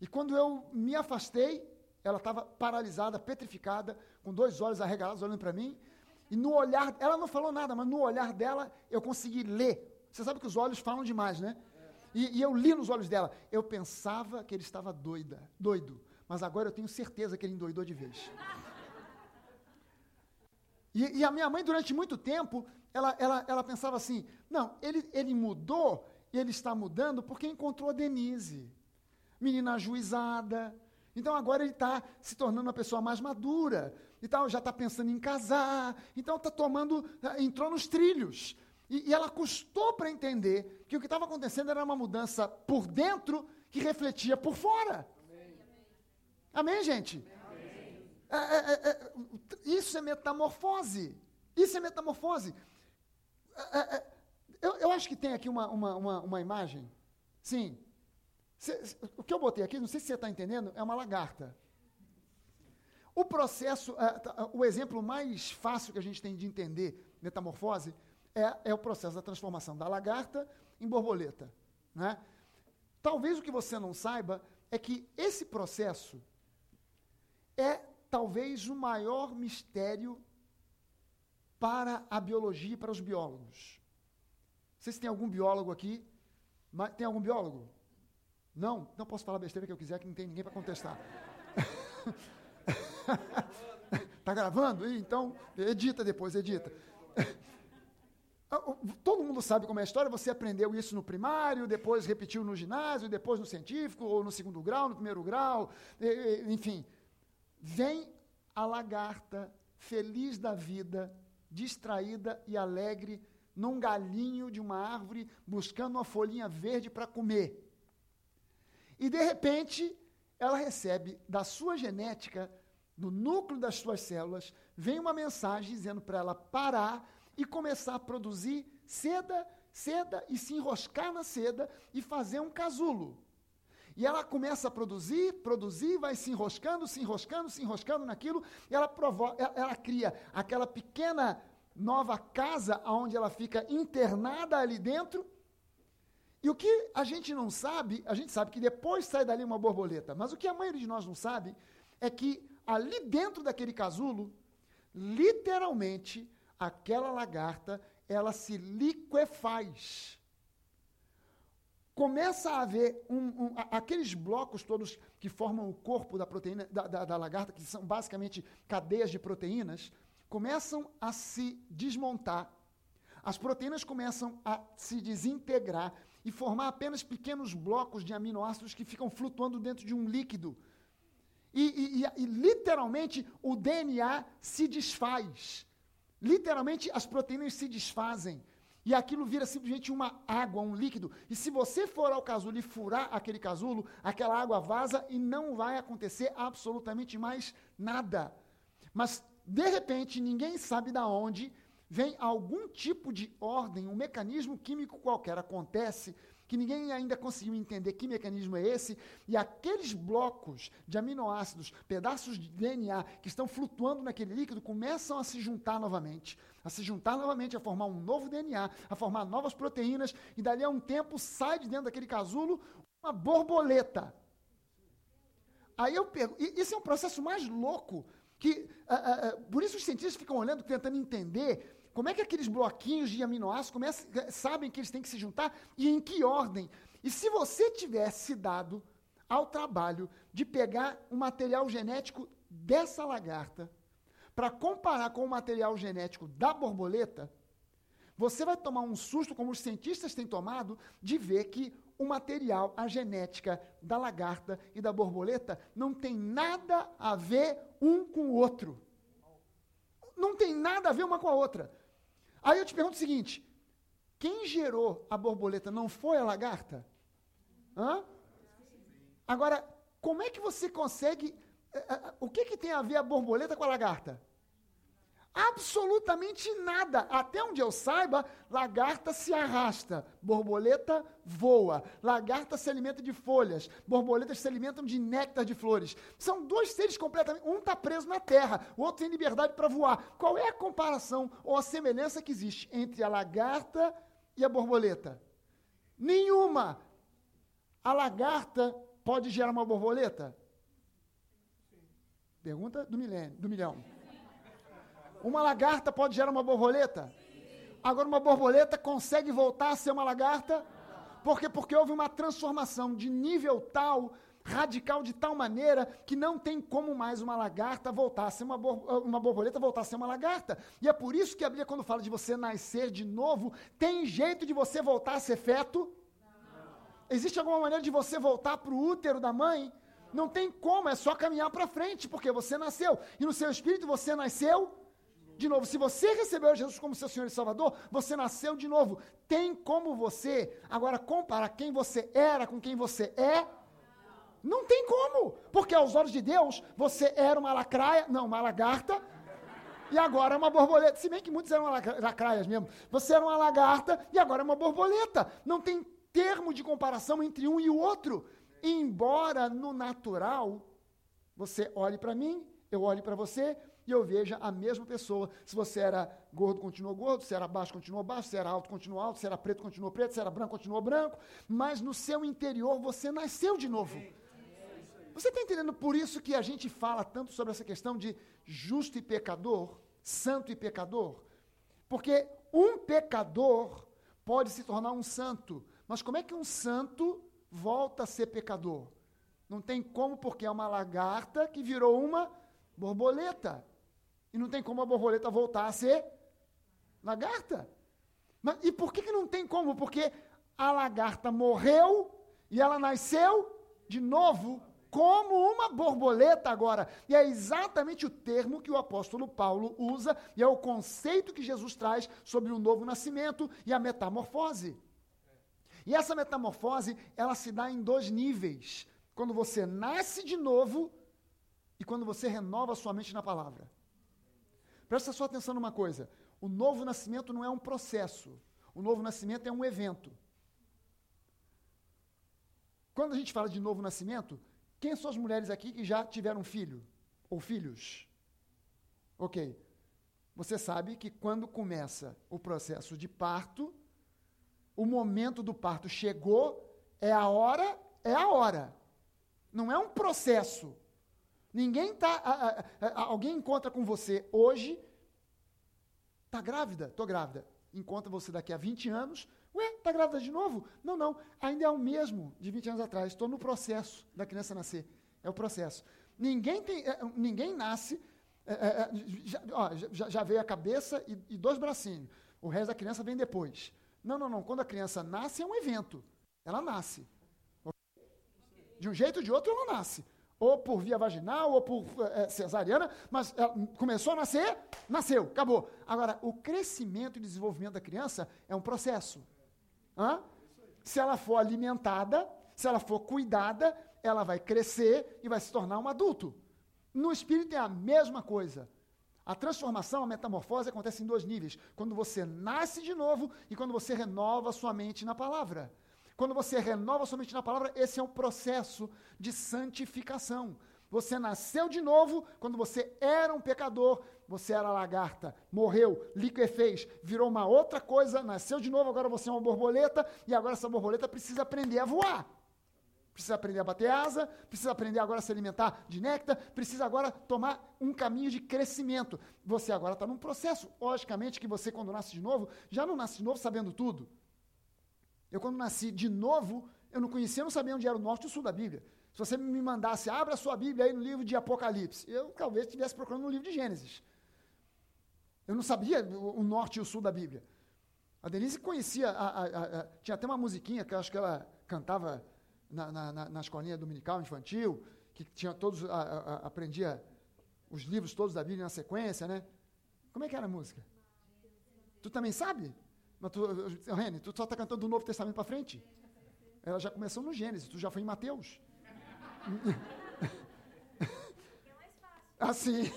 E quando eu me afastei, ela estava paralisada, petrificada, com dois olhos arregalados olhando para mim, e no olhar, ela não falou nada, mas no olhar dela eu consegui ler. Você sabe que os olhos falam demais, né? E, e eu li nos olhos dela. Eu pensava que ele estava doida, doido, mas agora eu tenho certeza que ele endoidou de vez. E, e, a minha mãe, durante muito tempo, ela, ela, ela pensava assim: não, ele, ele mudou, e ele está mudando porque encontrou a Denise, menina ajuizada. Então agora ele está se tornando uma pessoa mais madura e tal, já está pensando em casar, então está tomando, eh, entrou nos trilhos. E, e ela custou para entender que o que estava acontecendo era uma mudança por dentro que refletia por fora. Amém, Amém gente? Amém. É, é, é, é isso é metamorfose. Isso é metamorfose. É, é, eu, eu, acho que tem aqui uma, uma, uma, uma imagem. Sim. Cê, o que eu botei aqui, não sei se você está entendendo, é uma lagarta. O processo, é, tá, o exemplo mais fácil que a gente tem de entender metamorfose é, é o processo da transformação da lagarta em borboleta. Né? Talvez o que você não saiba é que esse processo é talvez o maior mistério para a biologia e para os biólogos. Não sei se tem algum biólogo aqui. Mas, tem algum biólogo? Não? Não posso falar besteira que eu quiser, que não tem ninguém para contestar. Está gravando? Então, edita depois, edita. Ah, todo mundo sabe como é a história, você aprendeu isso no primário, depois repetiu no ginásio, depois no científico, ou no segundo grau, no primeiro grau, enfim. Vem a lagarta, feliz da vida, distraída e alegre, num galinho de uma árvore, buscando uma folhinha verde para comer. E de repente, ela recebe da sua genética, do núcleo das suas células, vem uma mensagem dizendo para ela parar e começar a produzir seda, seda e se enroscar na seda e fazer um casulo. E ela começa a produzir, produzir, vai se enroscando, se enroscando, se enroscando naquilo, e ela, provoca, ela, ela cria aquela pequena nova casa onde ela fica internada ali dentro. E o que a gente não sabe, a gente sabe que depois sai dali uma borboleta, mas o que a maioria de nós não sabe é que ali dentro daquele casulo, literalmente, aquela lagarta, ela se liquefaz. Começa a haver um, um, aqueles blocos todos que formam o corpo da proteína da, da, da lagarta, que são basicamente cadeias de proteínas, começam a se desmontar. As proteínas começam a se desintegrar e formar apenas pequenos blocos de aminoácidos que ficam flutuando dentro de um líquido. E, e, e, e literalmente o DNA se desfaz. Literalmente, as proteínas se desfazem. E aquilo vira simplesmente uma água, um líquido. E se você for ao casulo e furar aquele casulo, aquela água vaza e não vai acontecer absolutamente mais nada. Mas, de repente, ninguém sabe da onde vem algum tipo de ordem, um mecanismo químico qualquer acontece que ninguém ainda conseguiu entender que mecanismo é esse, e aqueles blocos de aminoácidos, pedaços de DNA que estão flutuando naquele líquido, começam a se juntar novamente, a se juntar novamente, a formar um novo DNA, a formar novas proteínas, e dali a um tempo sai de dentro daquele casulo uma borboleta. Aí eu pergunto, isso é um processo mais louco, que uh, uh, por isso os cientistas ficam olhando, tentando entender como é que aqueles bloquinhos de aminoácidos começam, sabem que eles têm que se juntar e em que ordem? E se você tivesse dado ao trabalho de pegar o material genético dessa lagarta para comparar com o material genético da borboleta, você vai tomar um susto, como os cientistas têm tomado, de ver que o material, a genética da lagarta e da borboleta não tem nada a ver um com o outro. Não tem nada a ver uma com a outra. Aí eu te pergunto o seguinte: quem gerou a borboleta não foi a lagarta? Hã? Agora, como é que você consegue. Eh, eh, o que, que tem a ver a borboleta com a lagarta? Absolutamente nada. Até onde eu saiba, lagarta se arrasta, borboleta voa. Lagarta se alimenta de folhas, borboletas se alimentam de néctar de flores. São dois seres completamente. Um está preso na terra, o outro tem liberdade para voar. Qual é a comparação ou a semelhança que existe entre a lagarta e a borboleta? Nenhuma. A lagarta pode gerar uma borboleta? Pergunta do milênio, do milhão. Uma lagarta pode gerar uma borboleta? Agora, uma borboleta consegue voltar a ser uma lagarta? Por quê? Porque houve uma transformação de nível tal, radical de tal maneira, que não tem como mais uma lagarta voltar a ser uma, uma borboleta, voltar a ser uma lagarta. E é por isso que a Bíblia, quando fala de você nascer de novo, tem jeito de você voltar a ser feto? Existe alguma maneira de você voltar para o útero da mãe? Não tem como, é só caminhar para frente, porque você nasceu. E no seu espírito você nasceu de novo. Se você recebeu Jesus como seu Senhor e Salvador, você nasceu de novo. Tem como você agora comparar quem você era com quem você é? Não tem como, porque aos olhos de Deus você era uma lacraia, não, uma lagarta, e agora é uma borboleta. Se bem que muitos eram lacraias mesmo. Você era uma lagarta e agora é uma borboleta. Não tem termo de comparação entre um e o outro. embora no natural você olhe para mim, eu olhe para você e eu veja a mesma pessoa. Se você era gordo, continuou gordo, se era baixo, continuou baixo, se era alto, continuou alto, se era preto, continuou preto, se era branco, continuou branco, mas no seu interior você nasceu de novo. Você está entendendo por isso que a gente fala tanto sobre essa questão de justo e pecador, santo e pecador? Porque um pecador pode se tornar um santo, mas como é que um santo volta a ser pecador? Não tem como, porque é uma lagarta que virou uma borboleta. E não tem como a borboleta voltar a ser lagarta. Mas, e por que, que não tem como? Porque a lagarta morreu e ela nasceu de novo como uma borboleta agora. E é exatamente o termo que o apóstolo Paulo usa, e é o conceito que Jesus traz sobre o novo nascimento e a metamorfose. E essa metamorfose, ela se dá em dois níveis. Quando você nasce de novo e quando você renova sua mente na palavra. Presta sua atenção numa coisa: o novo nascimento não é um processo, o novo nascimento é um evento. Quando a gente fala de novo nascimento, quem são as mulheres aqui que já tiveram filho? Ou filhos? Ok. Você sabe que quando começa o processo de parto, o momento do parto chegou, é a hora, é a hora. Não é um processo. Ninguém tá. alguém encontra com você hoje. Tá grávida? Tô grávida. Encontra você daqui a 20 anos. Ué, tá grávida de novo? Não, não. Ainda é o mesmo de 20 anos atrás. Estou no processo da criança nascer. É o processo. Ninguém, tem, é, ninguém nasce. É, é, é já, ó, já, já, veio a cabeça e, e dois bracinhos. O resto da criança vem depois. Não, não, não. Quando a criança nasce, é um evento. Ela nasce. De um jeito ou de outro, ela nasce. Ou por via vaginal, ou por é, cesariana, mas ela começou a nascer, nasceu, acabou. Agora, o crescimento e desenvolvimento da criança é um processo. Hã? Se ela for alimentada, se ela for cuidada, ela vai crescer e vai se tornar um adulto. No espírito é a mesma coisa. A transformação, a metamorfose acontece em dois níveis: quando você nasce de novo e quando você renova sua mente na palavra. Quando você renova sua mente na palavra, esse é um processo de santificação. Você nasceu de novo quando você era um pecador, você era lagarta, morreu, liquefez, virou uma outra coisa, nasceu de novo, agora você é uma borboleta, e agora essa borboleta precisa aprender a voar. Precisa aprender a bater asa, precisa aprender agora a se alimentar de néctar, precisa agora tomar um caminho de crescimento. Você agora está num processo. Logicamente que você, quando nasce de novo, já não nasce de novo sabendo tudo. Eu, quando nasci de novo, eu não conhecia, não sabia onde era o norte e o sul da Bíblia. Se você me mandasse, abra sua Bíblia aí no livro de Apocalipse, eu talvez estivesse procurando no livro de Gênesis. Eu não sabia o norte e o sul da Bíblia. A Denise conhecia, a, a, a, tinha até uma musiquinha que eu acho que ela cantava na, na, na, na escolinha dominical infantil, que tinha todos, aprendia os livros todos da Bíblia na sequência, né? Como é que era a música? Tu também sabe? Mas tu, Rene, tu só está cantando do Novo Testamento para frente? Ela já começou no Gênesis, tu já foi em Mateus. Assim.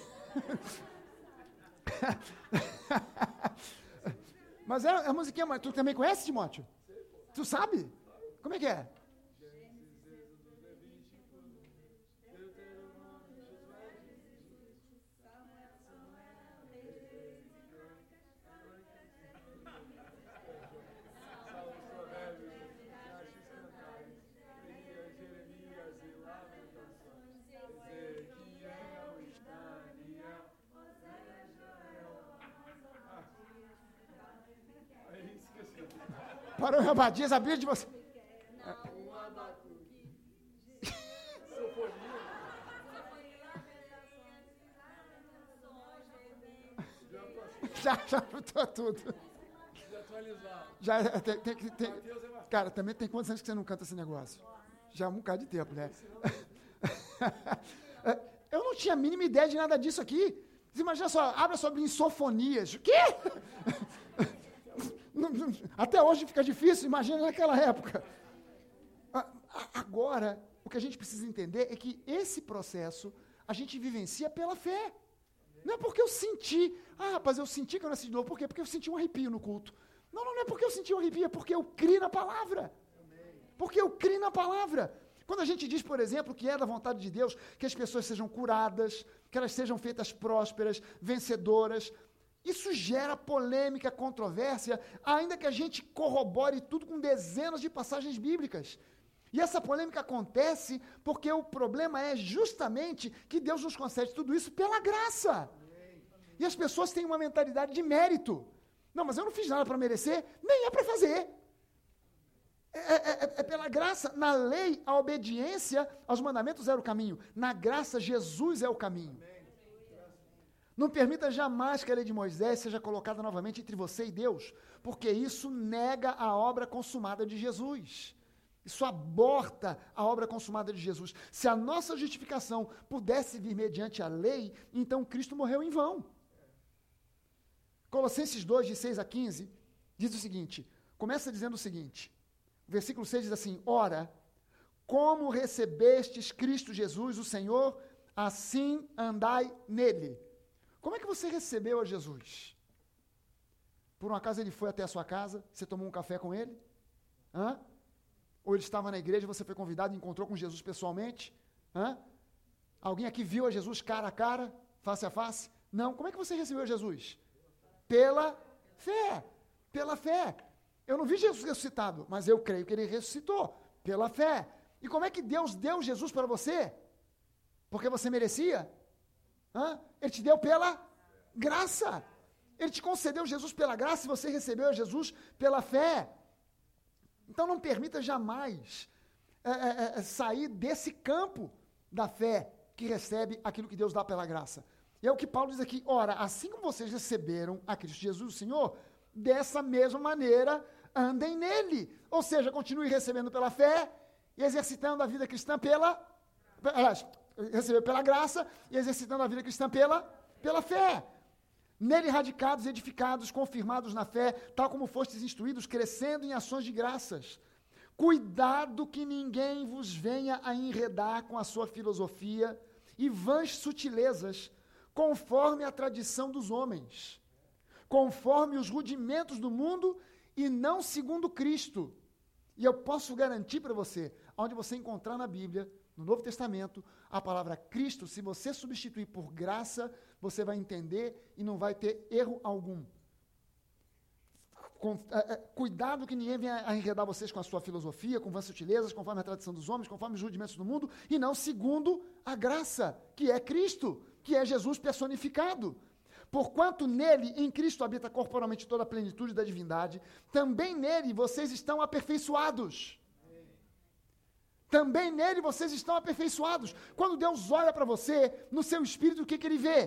mas é, é a musiquinha, mas tu também conhece, Timóteo? Tu sabe? Como é que é? Parou em Abadias, a Bíblia de você. já, já botou tudo. Já é, tem, tem, tem, cara, também tem quantos anos que você não canta esse negócio? Já há um bocado de tempo, né? Eu não tinha a mínima ideia de nada disso aqui. Imagina só, abra sobre insofonias. O quê? Até hoje fica difícil, imagina naquela época. Agora, o que a gente precisa entender é que esse processo a gente vivencia pela fé. Não é porque eu senti, ah, rapaz, eu senti que eu nasci de novo. Por quê? Porque eu senti um arrepio no culto. Não, não, não é porque eu senti um arrepio, é porque eu criei na palavra. Porque eu criei na palavra. Quando a gente diz, por exemplo, que é da vontade de Deus que as pessoas sejam curadas, que elas sejam feitas prósperas, vencedoras, isso gera polêmica, controvérsia, ainda que a gente corrobore tudo com dezenas de passagens bíblicas. E essa polêmica acontece porque o problema é justamente que Deus nos concede tudo isso pela graça. E as pessoas têm uma mentalidade de mérito. Não, mas eu não fiz nada para merecer, nem é para fazer. É, é, é, é, pela graça. Na lei, a obediência aos mandamentos era o caminho. Na graça, Jesus é o caminho. Não permita jamais que a lei de Moisés seja colocada novamente entre você e Deus, porque isso nega a obra consumada de Jesus. Isso aborta a obra consumada de Jesus. Se a nossa justificação pudesse vir mediante a lei, então Cristo morreu em vão. Colossenses 2, de 6 a 15, diz o seguinte: começa dizendo o seguinte, versículo 6 diz assim: Ora, como recebestes Cristo Jesus, o Senhor, assim andai nele. Como é que você recebeu a Jesus? Por um acaso ele foi até a sua casa, você tomou um café com ele? Hã? Ou ele estava na igreja, você foi convidado e encontrou com Jesus pessoalmente? Hã? Alguém aqui viu a Jesus cara a cara, face a face? Não. Como é que você recebeu Jesus? Pela fé. Pela fé. Eu não vi Jesus ressuscitado, mas eu creio que ele ressuscitou. Pela fé. E como é que Deus deu Jesus para você? Porque você merecia? Hã? Ele te deu pela graça. Ele te concedeu Jesus pela graça e você recebeu Jesus pela fé. Então não permita jamais é, é, é, é, sair desse campo da fé que recebe aquilo que Deus dá pela graça. E é o que Paulo diz aqui: ora, assim como vocês receberam a Cristo Jesus, o Senhor, dessa mesma maneira andem nele. Ou seja, continue recebendo pela fé e exercitando a vida cristã pela. Receber pela graça e exercitando a vida cristã pela, pela fé. Nele radicados, edificados, confirmados na fé, tal como fostes instruídos, crescendo em ações de graças. Cuidado que ninguém vos venha a enredar com a sua filosofia e vãs sutilezas, conforme a tradição dos homens, conforme os rudimentos do mundo e não segundo Cristo. E eu posso garantir para você, onde você encontrar na Bíblia, no Novo Testamento, a palavra Cristo, se você substituir por graça, você vai entender e não vai ter erro algum. Com, é, é, cuidado que ninguém venha a enredar vocês com a sua filosofia, com vãs sutilezas, conforme a tradição dos homens, conforme os rudimentos do mundo, e não segundo a graça, que é Cristo, que é Jesus personificado. Porquanto nele, em Cristo, habita corporalmente toda a plenitude da divindade, também nele vocês estão aperfeiçoados. Também nele vocês estão aperfeiçoados. Quando Deus olha para você, no seu espírito, o que, que ele vê?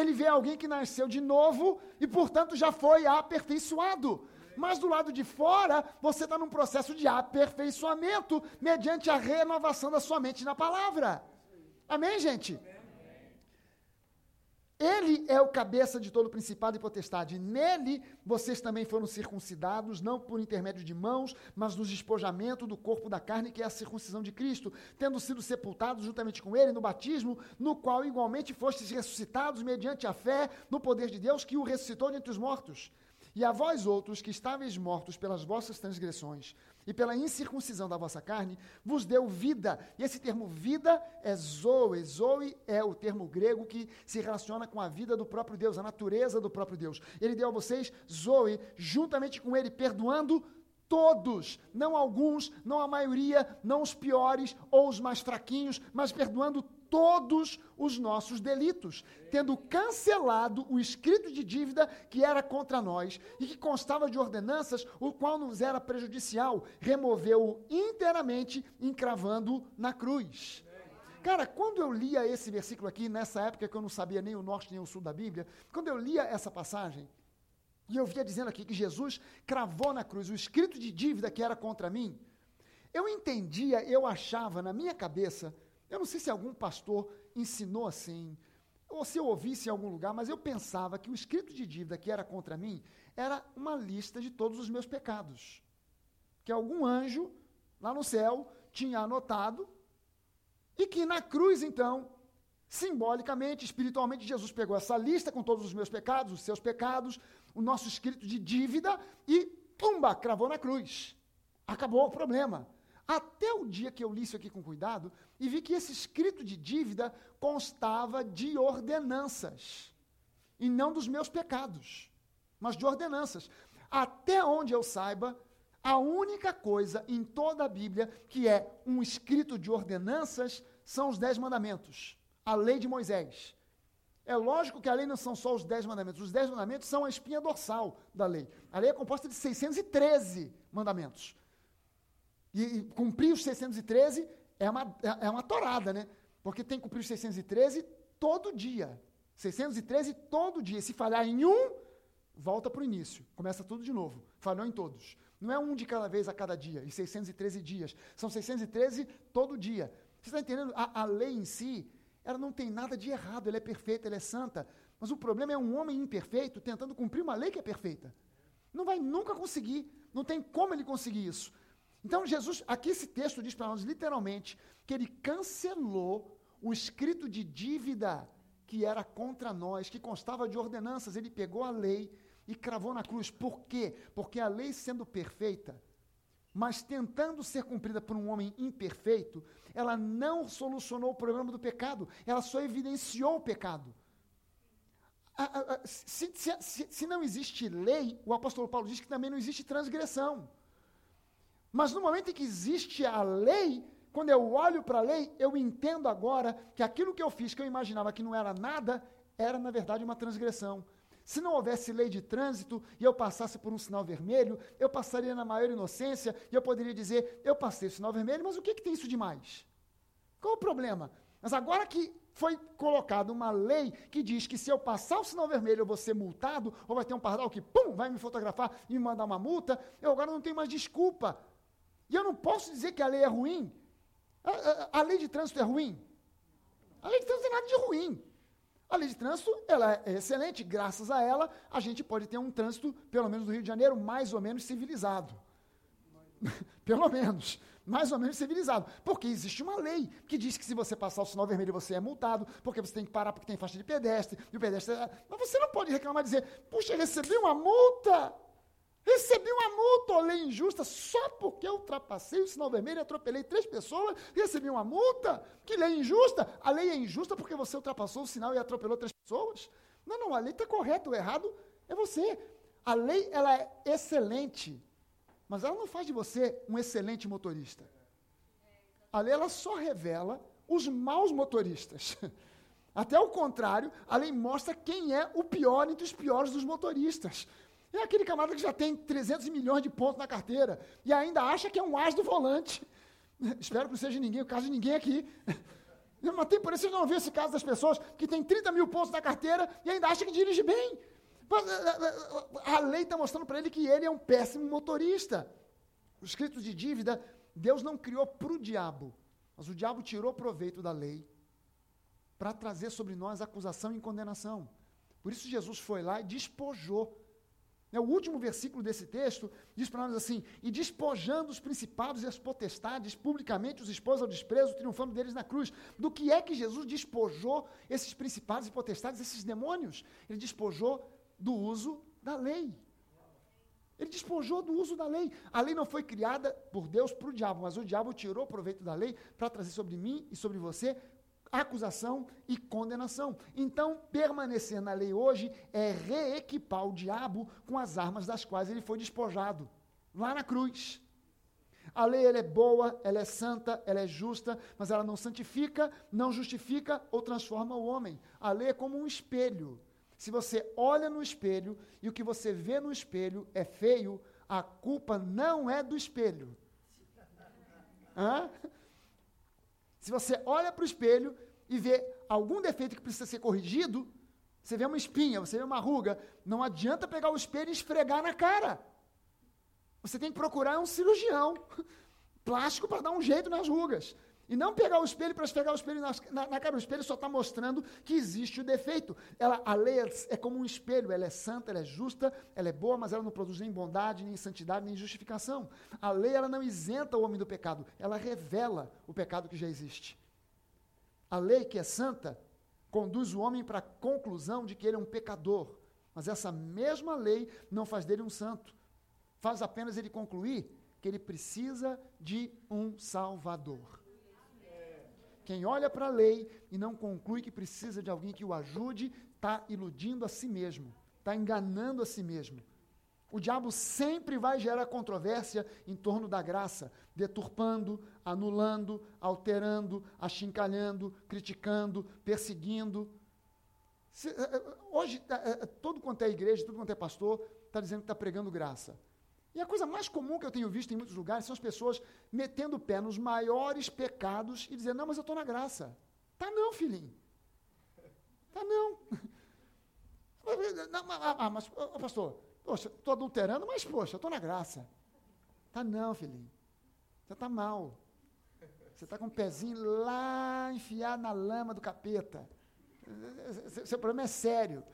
ele vê alguém que nasceu de novo e, portanto, já foi aperfeiçoado. Mas do lado de fora, você está num processo de aperfeiçoamento mediante a renovação da sua mente na palavra. Amém, gente? Ele é o cabeça de todo principado e potestade. Nele vocês também foram circuncidados, não por intermédio de mãos, mas no despojamento do corpo da carne, que é a circuncisão de Cristo, tendo sido sepultados juntamente com ele no batismo, no qual igualmente fostes ressuscitados mediante a fé no poder de Deus que o ressuscitou de entre os mortos. E a vós outros que estáveis mortos pelas vossas transgressões e pela incircuncisão da vossa carne, vos deu vida. E esse termo vida é zoe. Zoe é o termo grego que se relaciona com a vida do próprio Deus, a natureza do próprio Deus. Ele deu a vocês zoe, juntamente com ele, perdoando todos, não alguns, não a maioria, não os piores ou os mais fraquinhos, mas perdoando todos os nossos delitos, tendo cancelado o escrito de dívida que era contra nós e que constava de ordenanças, o qual nos era prejudicial, removeu-o inteiramente, encravando na cruz. Cara, quando eu lia esse versículo aqui, nessa época que eu não sabia nem o norte nem o sul da Bíblia, quando eu lia essa passagem, e eu via dizendo aqui que Jesus cravou na cruz o escrito de dívida que era contra mim, eu entendia, eu achava na minha cabeça eu não sei se algum pastor ensinou assim, ou se eu ouvisse em algum lugar, mas eu pensava que o escrito de dívida que era contra mim era uma lista de todos os meus pecados. Que algum anjo lá no céu tinha anotado e que na cruz, então, simbolicamente, espiritualmente, Jesus pegou essa lista com todos os meus pecados, os seus pecados, o nosso escrito de dívida e, pumba, cravou na cruz. Acabou o problema. Até o dia que eu li isso aqui com cuidado e vi que esse escrito de dívida constava de ordenanças e não dos meus pecados, mas de ordenanças. Até onde eu saiba, a única coisa em toda a Bíblia que é um escrito de ordenanças são os Dez Mandamentos, a lei de Moisés. É lógico que a lei não são só os Dez Mandamentos, os Dez Mandamentos são a espinha dorsal da lei. A lei é composta de 613 mandamentos. E, cumprir os 613 é uma, é, é uma torada, né? Porque tem que cumprir os 613 todo dia. 613 todo dia. Se falhar em um, volta para o início. Começa tudo de novo. Falhou em todos. Não é um de cada vez a cada dia, e 613 dias. São 613 todo dia. Você está entendendo? A, a, lei em si, ela não tem nada de errado, ela é perfeita, ela é santa. Mas o problema é um homem imperfeito tentando cumprir uma lei que é perfeita. Não vai nunca conseguir. Não tem como ele conseguir isso. Então, Jesus, aqui esse texto diz para nós literalmente que ele cancelou o escrito de dívida que era contra nós, que constava de ordenanças. Ele pegou a lei e cravou na cruz. Por quê? Porque a lei sendo perfeita, mas tentando ser cumprida por um homem imperfeito, ela não solucionou o problema do pecado, ela só evidenciou o pecado. Se, se, se, se não existe lei, o apóstolo Paulo diz que também não existe transgressão. Mas no momento em que existe a lei, quando eu olho para a lei, eu entendo agora que aquilo que eu fiz, que eu imaginava que não era nada, era na verdade uma transgressão. Se não houvesse lei de trânsito e eu passasse por um sinal vermelho, eu passaria na maior inocência e eu poderia dizer: eu passei o sinal vermelho, mas o que, que tem isso de mais? Qual o problema? Mas agora que foi colocada uma lei que diz que se eu passar o sinal vermelho eu vou ser multado, ou vai ter um pardal que, pum, vai me fotografar e me mandar uma multa, eu agora não tenho mais desculpa. E eu não posso dizer que a lei é ruim. A, a, a lei de trânsito é ruim. A lei de trânsito não tem nada de ruim. A lei de trânsito ela é excelente, graças a ela a gente pode ter um trânsito, pelo menos no Rio de Janeiro, mais ou menos civilizado. pelo menos, mais ou menos civilizado. Porque existe uma lei que diz que se você passar o sinal vermelho você é multado, porque você tem que parar porque tem faixa de pedestre, e o pedestre. É, mas você não pode reclamar e dizer, puxa, recebi uma multa. Recebi uma multa lei injusta só porque eu ultrapassei o sinal vermelho e atropelei três pessoas, recebi uma multa. Que lei injusta? A lei é injusta porque você ultrapassou o sinal e atropelou três pessoas? Não, não, a lei está correta, o errado é você. A lei ela é excelente, mas ela não faz de você um excelente motorista. A lei ela só revela os maus motoristas. Até o contrário, a lei mostra quem é o pior entre os piores dos motoristas. É aquele camarada que já tem 300 milhões de pontos na carteira e ainda acha que é um as do volante. Espero que não seja ninguém, o caso de ninguém aqui. Mas tem por isso vocês não viram esse caso das pessoas que tem 30 mil pontos na carteira e ainda acha que dirige bem. A lei está mostrando para ele que ele é um péssimo motorista. O escrito de dívida, Deus não criou para o diabo, mas o diabo tirou proveito da lei para trazer sobre nós acusação e condenação. Por isso Jesus foi lá e despojou o último versículo desse texto diz para nós assim: E despojando os principados e as potestades, publicamente os expôs ao desprezo, triunfando deles na cruz. Do que é que Jesus despojou esses principados e potestades, esses demônios? Ele despojou do uso da lei. Ele despojou do uso da lei. A lei não foi criada por Deus para o diabo, mas o diabo tirou proveito da lei para trazer sobre mim e sobre você acusação e condenação. Então, permanecer na lei hoje é reequipar o diabo com as armas das quais ele foi despojado, lá na cruz. A lei ela é boa, ela é santa, ela é justa, mas ela não santifica, não justifica ou transforma o homem. A lei é como um espelho. Se você olha no espelho e o que você vê no espelho é feio, a culpa não é do espelho. Hã? Se você olha para o espelho e vê algum defeito que precisa ser corrigido, você vê uma espinha, você vê uma ruga, não adianta pegar o espelho e esfregar na cara. Você tem que procurar um cirurgião plástico para dar um jeito nas rugas. E não pegar o espelho para esfregar o espelho na, na, na, cara. O espelho só está mostrando que existe o defeito. Ela, a lei é, é como um espelho. Ela é santa, ela é justa, ela é boa, mas ela não produz nem bondade, nem santidade, nem justificação. A lei ela não isenta o homem do pecado. Ela revela o pecado que já existe. A lei que é santa conduz o homem para a conclusão de que ele é um pecador. Mas essa mesma lei não faz dele um santo. Faz apenas ele concluir que ele precisa de um Salvador. Quem olha para a lei e não conclui que precisa de alguém que o ajude, está iludindo a si mesmo, está enganando a si mesmo. O diabo sempre vai gerar controvérsia em torno da graça, deturpando, anulando, alterando, achincalhando, criticando, perseguindo. Se, eh, eh, hoje, eh, todo quanto é igreja, todo quanto é pastor, está dizendo que está pregando graça. E a coisa mais comum que eu tenho visto em muitos lugares são as pessoas metendo o pé nos maiores pecados e dizendo, não, mas eu estou na graça. Tá não, filhinho. Tá não. ah, mas, pastor, poxa, estou adulterando, mas, poxa, estou na graça. Tá não, filhinho. Você está mal. Você está com o pezinho lá enfiado na lama do capeta. Seu problema é sério.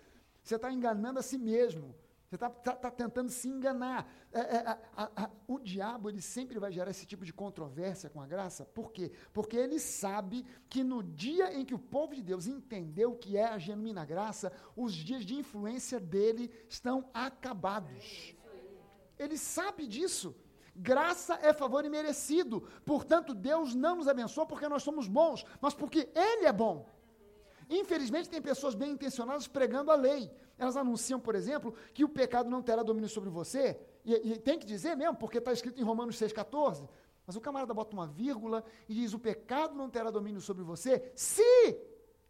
Você está enganando a si mesmo. Você está tá, tá tentando se enganar. É, é, a, a, o diabo ele sempre vai gerar esse tipo de controvérsia com a graça. Por quê? Porque ele sabe que no dia em que o povo de Deus entendeu o que é a genuína graça, os dias de influência dele estão acabados. Ele sabe disso. Graça é favor imerecido. Portanto, Deus não nos abençoa porque nós somos bons, mas porque Ele é bom. Infelizmente, tem pessoas bem intencionadas pregando a lei. Elas anunciam, por exemplo, que o pecado não terá domínio sobre você. E, e tem que dizer mesmo, porque está escrito em Romanos 6,14. Mas o camarada bota uma vírgula e diz: o pecado não terá domínio sobre você se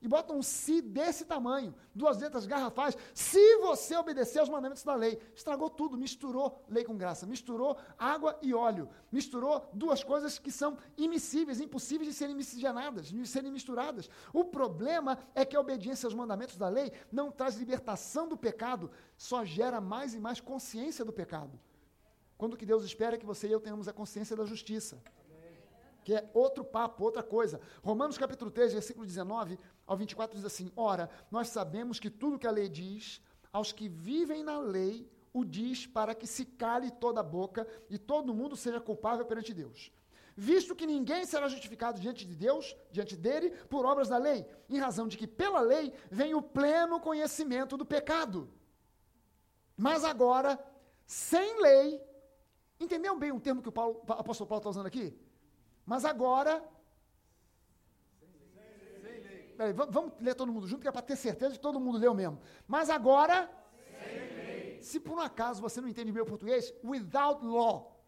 e bota um se desse tamanho, duas letras garrafais, se você obedecer aos mandamentos da lei. Estragou tudo, misturou lei com graça, misturou água e óleo, misturou duas coisas que são imissíveis, impossíveis de serem miscigenadas, de serem misturadas. O problema é que a obediência aos mandamentos da lei não traz libertação do pecado, só gera mais e mais consciência do pecado. Quando o que Deus espera é que você e eu tenhamos a consciência da justiça que é outro papo, outra coisa. Romanos capítulo 3, versículo 19 ao 24 diz assim: Ora, nós sabemos que tudo que a lei diz, aos que vivem na lei, o diz para que se cale toda a boca e todo mundo seja culpável perante Deus. Visto que ninguém será justificado diante de Deus, diante dele, por obras da lei, em razão de que pela lei vem o pleno conhecimento do pecado. Mas agora, sem lei, entenderam bem o termo que o, Paulo, o apóstolo Paulo está usando aqui? Mas agora. Peraí, vamos ler todo mundo junto, que é para ter certeza que todo mundo leu mesmo. Mas agora. Se por um acaso você não entende meu português, without law.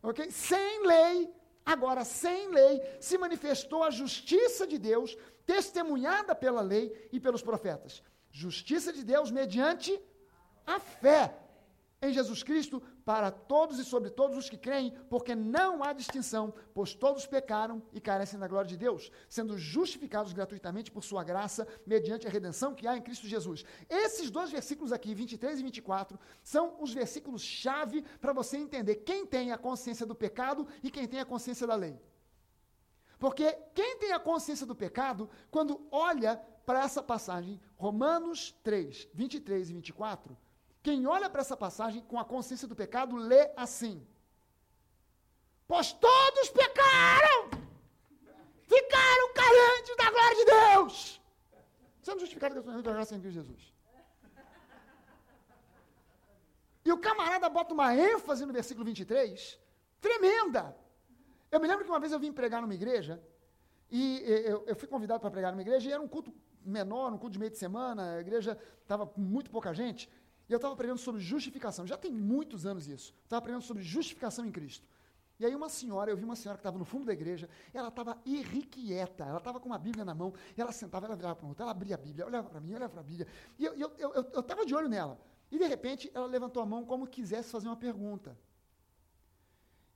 Ok? Sem lei, agora sem lei, se manifestou a justiça de Deus, testemunhada pela lei e pelos profetas. Justiça de Deus mediante a fé em Jesus Cristo para todos e sobre todos os que creem, porque não há distinção, pois todos pecaram e carecem da glória de Deus, sendo justificados gratuitamente por sua graça, mediante a redenção que há em Cristo Jesus. Esses dois versículos aqui, 23 e 24, são os versículos chave para você entender quem tem a consciência do pecado e quem tem a consciência da lei. Porque quem tem a consciência do pecado, quando olha para essa passagem, Romanos 3, 23 e 24, quem olha para essa passagem com a consciência do pecado lê assim: Pois todos pecaram, ficaram carentes da glória de Deus, sendo justificados da graça em Cristo Jesus. E o camarada bota uma ênfase no versículo 23, tremenda. Eu me lembro que uma vez eu vim pregar numa igreja, e eu, eu fui convidado para pregar numa igreja, e era um culto menor, um culto de meio de semana, a igreja estava com muito pouca gente. E eu estava aprendendo sobre justificação. Já tem muitos anos isso. Estava aprendendo sobre justificação em Cristo. E aí uma senhora, eu vi uma senhora que estava no fundo da igreja, ela estava irrequieta, ela estava com uma Bíblia na mão, ela sentava, ela virava para o outro, ela abria a Bíblia, olhava para mim, olhava para a Bíblia. E eu estava eu, eu, eu, de olho nela. E de repente ela levantou a mão como quisesse fazer uma pergunta.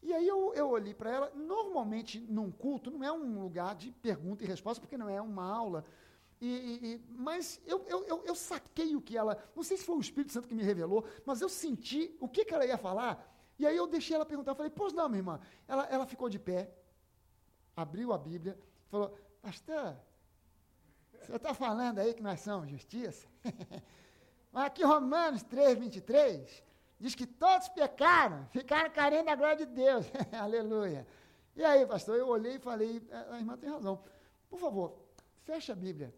E aí eu, eu olhei para ela, normalmente num culto não é um lugar de pergunta e resposta, porque não é uma aula, e, e, mas eu, eu, eu, saquei o que ela. Não sei se foi o Espírito Santo que me revelou, mas eu senti o que, que ela ia falar. E aí eu deixei ela perguntar. Eu falei, pois não, minha irmã. Ela, ela ficou de pé, abriu a Bíblia, falou: Pastor, você está falando aí que nós somos justiça? mas aqui Romanos 3, 23 diz que todos pecaram, ficaram carentes da glória de Deus. Aleluia. E aí, pastor, eu olhei e falei: a irmã tem razão. Por favor, feche a Bíblia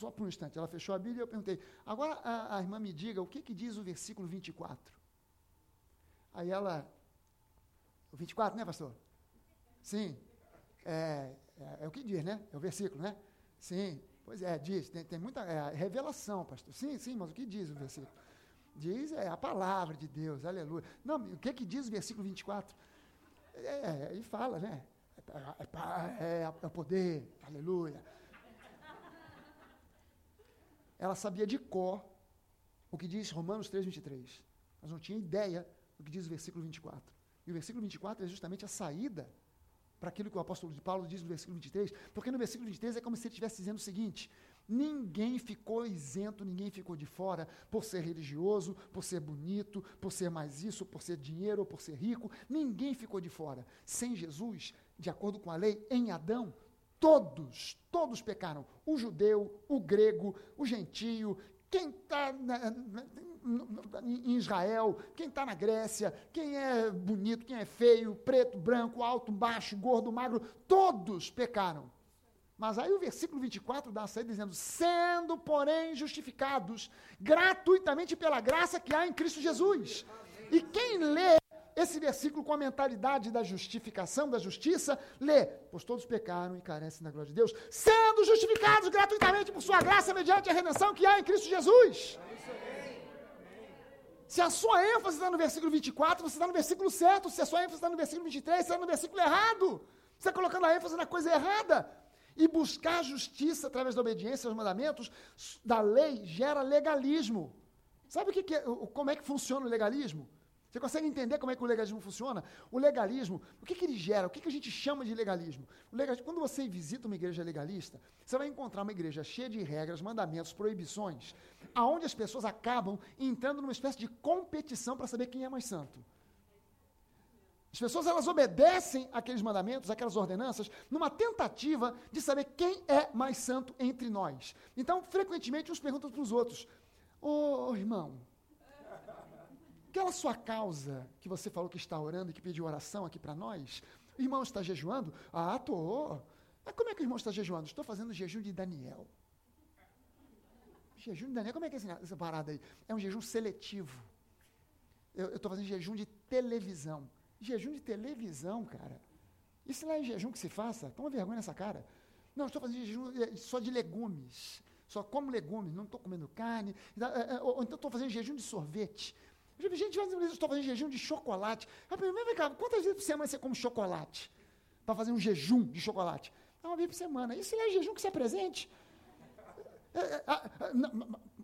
só por um instante. Ela fechou a Bíblia e eu perguntei, agora a, a irmã me diga o que, que diz o versículo 24. Aí ela O 24, né, pastor? Sim. É, é, é, o que diz, né? É o versículo, né? Sim. Pois é, diz. Tem, tem muita é, revelação, pastor. Sim, sim, mas o que diz o versículo? Diz é a palavra de Deus, aleluia. Não, o que que diz o versículo 24? É, é, ele fala, né? É, é, é, é o poder, aleluia. Ela sabia de cor o que diz Romanos 3, 23. Mas não tinha ideia do que diz o versículo 24. E o versículo 24 é justamente a saída para aquilo que o apóstolo Paulo diz no versículo 23, porque no versículo 23 é como se ele estivesse dizendo o seguinte: ninguém ficou isento, ninguém ficou de fora por ser religioso, por ser bonito, por ser mais isso, por ser dinheiro por ser rico, ninguém ficou de fora. Sem Jesus, de acordo com a lei, em Adão, todos, todos pecaram. O judeu, o grego, o gentio, quem está em Israel, quem está na Grécia, quem é bonito, quem é feio, preto, branco, alto, baixo, gordo, magro, todos pecaram. Mas aí o versículo 24 dá a saída dizendo: sendo, porém, justificados gratuitamente pela graça que há em Cristo Jesus. E quem lê esse versículo com a mentalidade da justificação, da justiça, lê: Pois todos pecaram e carecem da glória de Deus, sendo justificados gratuitamente por sua graça mediante a redenção que há em Cristo Jesus. Se a sua ênfase está no versículo 24, você está no versículo certo. Se a sua ênfase está no versículo 23, você está no versículo errado. Você está colocando a ênfase na coisa errada. E buscar justiça através da obediência aos mandamentos da lei gera legalismo. Sabe o que, que é, como é que funciona o legalismo? Você consegue entender como é que o legalismo funciona? O legalismo, o que, que ele gera? O que, que a gente chama de legalismo? legalismo? Quando você visita uma igreja legalista, você vai encontrar uma igreja cheia de regras, mandamentos, proibições, aonde as pessoas acabam entrando numa espécie de competição para saber quem é mais santo. As pessoas elas obedecem aqueles mandamentos, aquelas ordenanças, numa tentativa de saber quem é mais santo entre nós. Então, frequentemente, uns perguntam para os outros: Ô oh, irmão, Aquela sua causa que você falou que está orando e que pediu oração aqui para nós, o irmão está jejuando? Ah, estou. Mas como é que o irmão está jejuando? Estou fazendo jejum de Daniel. Jejum de Daniel, como é que é essa parada aí? É um jejum seletivo. Eu estou fazendo jejum de televisão. Jejum de televisão, cara. Isso não é jejum que se faça? Toma vergonha nessa cara. Não, estou fazendo jejum é, só de legumes. Só como legumes, não estou comendo carne. Ou então estou fazendo jejum de sorvete. Gente, eu estou fazendo jejum de chocolate. Eu falei, vem cá, quantas vezes por semana você come chocolate? Para fazer um jejum de chocolate? Uma vez por semana. Isso é jejum que você é presente. É, é, ah,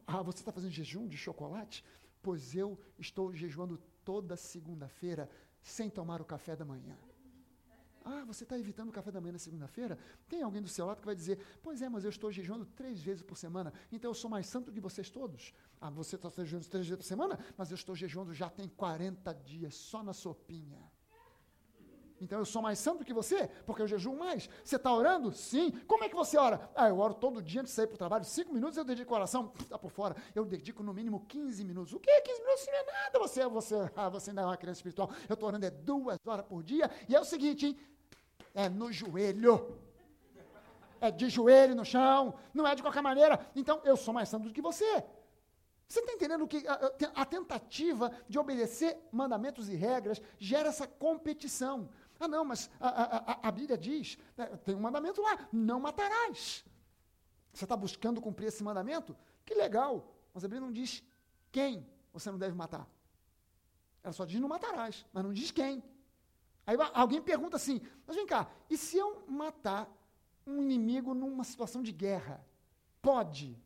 ah, você está fazendo jejum de chocolate? Pois eu estou jejuando toda segunda-feira sem tomar o café da manhã. Ah, você está evitando o café da manhã na segunda-feira? Tem alguém do seu lado que vai dizer: Pois é, mas eu estou jejuando três vezes por semana, então eu sou mais santo que vocês todos. Ah, você está jejuando três vezes por semana, mas eu estou jejuando já tem 40 dias, só na sopinha. Então eu sou mais santo que você, porque eu jejuo mais. Você está orando? Sim. Como é que você ora? Ah, eu oro todo dia antes de sair para o trabalho. Cinco minutos eu dedico oração. Está por fora. Eu dedico no mínimo 15 minutos. O que? 15 minutos não é nada. Você, você, ah, você ainda é uma criança espiritual. Eu estou orando é duas horas por dia. E é o seguinte, hein? É no joelho. É de joelho no chão, não é de qualquer maneira. Então, eu sou mais santo do que você. Você está entendendo que a, a, tentativa de obedecer mandamentos e regras gera essa competição. Ah, não, mas a, a, a Bíblia diz, né, tem um mandamento lá, não matarás. Você está buscando cumprir esse mandamento? Que legal. Mas a Bíblia não diz quem você não deve matar. Ela só diz não matarás, mas não diz quem. Aí alguém pergunta assim: mas vem cá, e se eu matar um inimigo numa situação de guerra? Pode.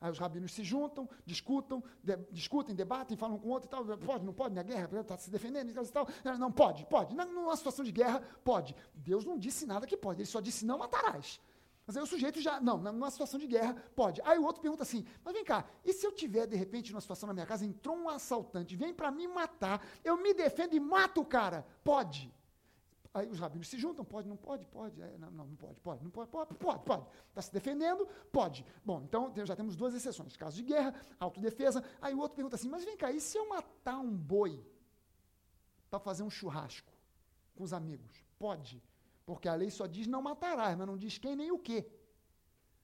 Aí os rabinos se juntam, discutam, de, discutem, debatem, falam com o outro e tal. Pode, não pode, na guerra, está se defendendo e tal, Não, pode, pode. Numa situação de guerra, pode. Deus não disse nada que pode, ele só disse não matarás. Mas aí o sujeito já, não, numa situação de guerra, pode. Aí o outro pergunta assim, mas vem cá, e se eu tiver, de repente, numa situação na minha casa, entrou um assaltante, vem para me matar, eu me defendo e mato o cara? Pode. Aí os rabinos se juntam, pode, não pode, pode, é, não, não, pode, pode, não pode, pode, pode, pode. Está se defendendo, pode. Bom, então já temos duas exceções, caso de guerra, autodefesa. Aí o outro pergunta assim, mas vem cá, e se eu matar um boi para fazer um churrasco com os amigos? Pode, porque a lei só diz não matarás, mas não diz quem nem o quê.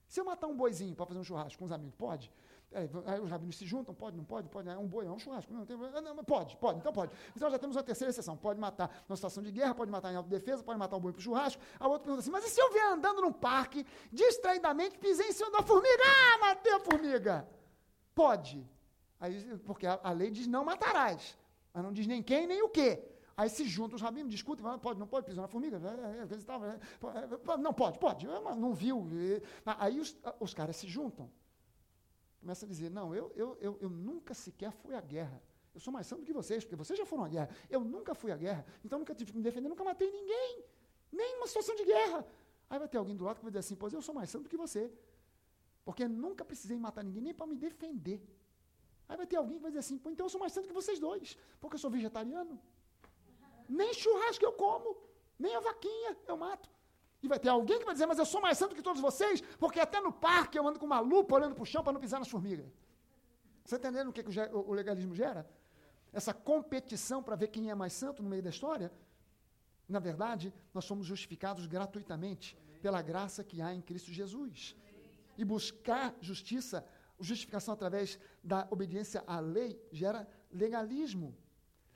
Se eu matar um boizinho para fazer um churrasco com os amigos, pode? Aí, aí os rabinos se juntam, pode, não pode, pode, é um boi, é um churrasco, não, tem, não, pode, pode, então pode. Então já temos uma terceira exceção, pode matar numa situação de guerra, pode matar em autodefesa, pode matar um boi para churrasco. A outra pergunta assim, mas e se eu vier andando num parque, distraidamente pisei em cima da formiga, ah, matei a formiga? Pode. Aí, porque a, a lei diz não matarás, mas não diz nem quem, nem o quê. Aí se juntam os rabinos, discutem, pode, não pode pisar na formiga? Não pode, pode, não viu. Aí os, os caras se juntam. Começa a dizer, não, eu, eu, eu, eu nunca sequer fui à guerra. Eu sou mais santo que vocês, porque vocês já foram à guerra. Eu nunca fui à guerra, então nunca tive que me defender, nunca matei ninguém. Nem uma situação de guerra. Aí vai ter alguém do lado que vai dizer assim, pois eu sou mais santo que você. Porque nunca precisei matar ninguém, nem para me defender. Aí vai ter alguém que vai dizer assim, pô, então eu sou mais santo que vocês dois, porque eu sou vegetariano. Nem churrasco eu como, nem a vaquinha eu mato. E vai ter alguém que vai dizer, mas eu sou mais santo que todos vocês, porque até no parque eu ando com uma lupa olhando para o chão para não pisar nas formigas. Você está entendendo o que, que o legalismo gera? Essa competição para ver quem é mais santo no meio da história? Na verdade, nós somos justificados gratuitamente pela graça que há em Cristo Jesus. E buscar justiça, justificação através da obediência à lei, gera legalismo.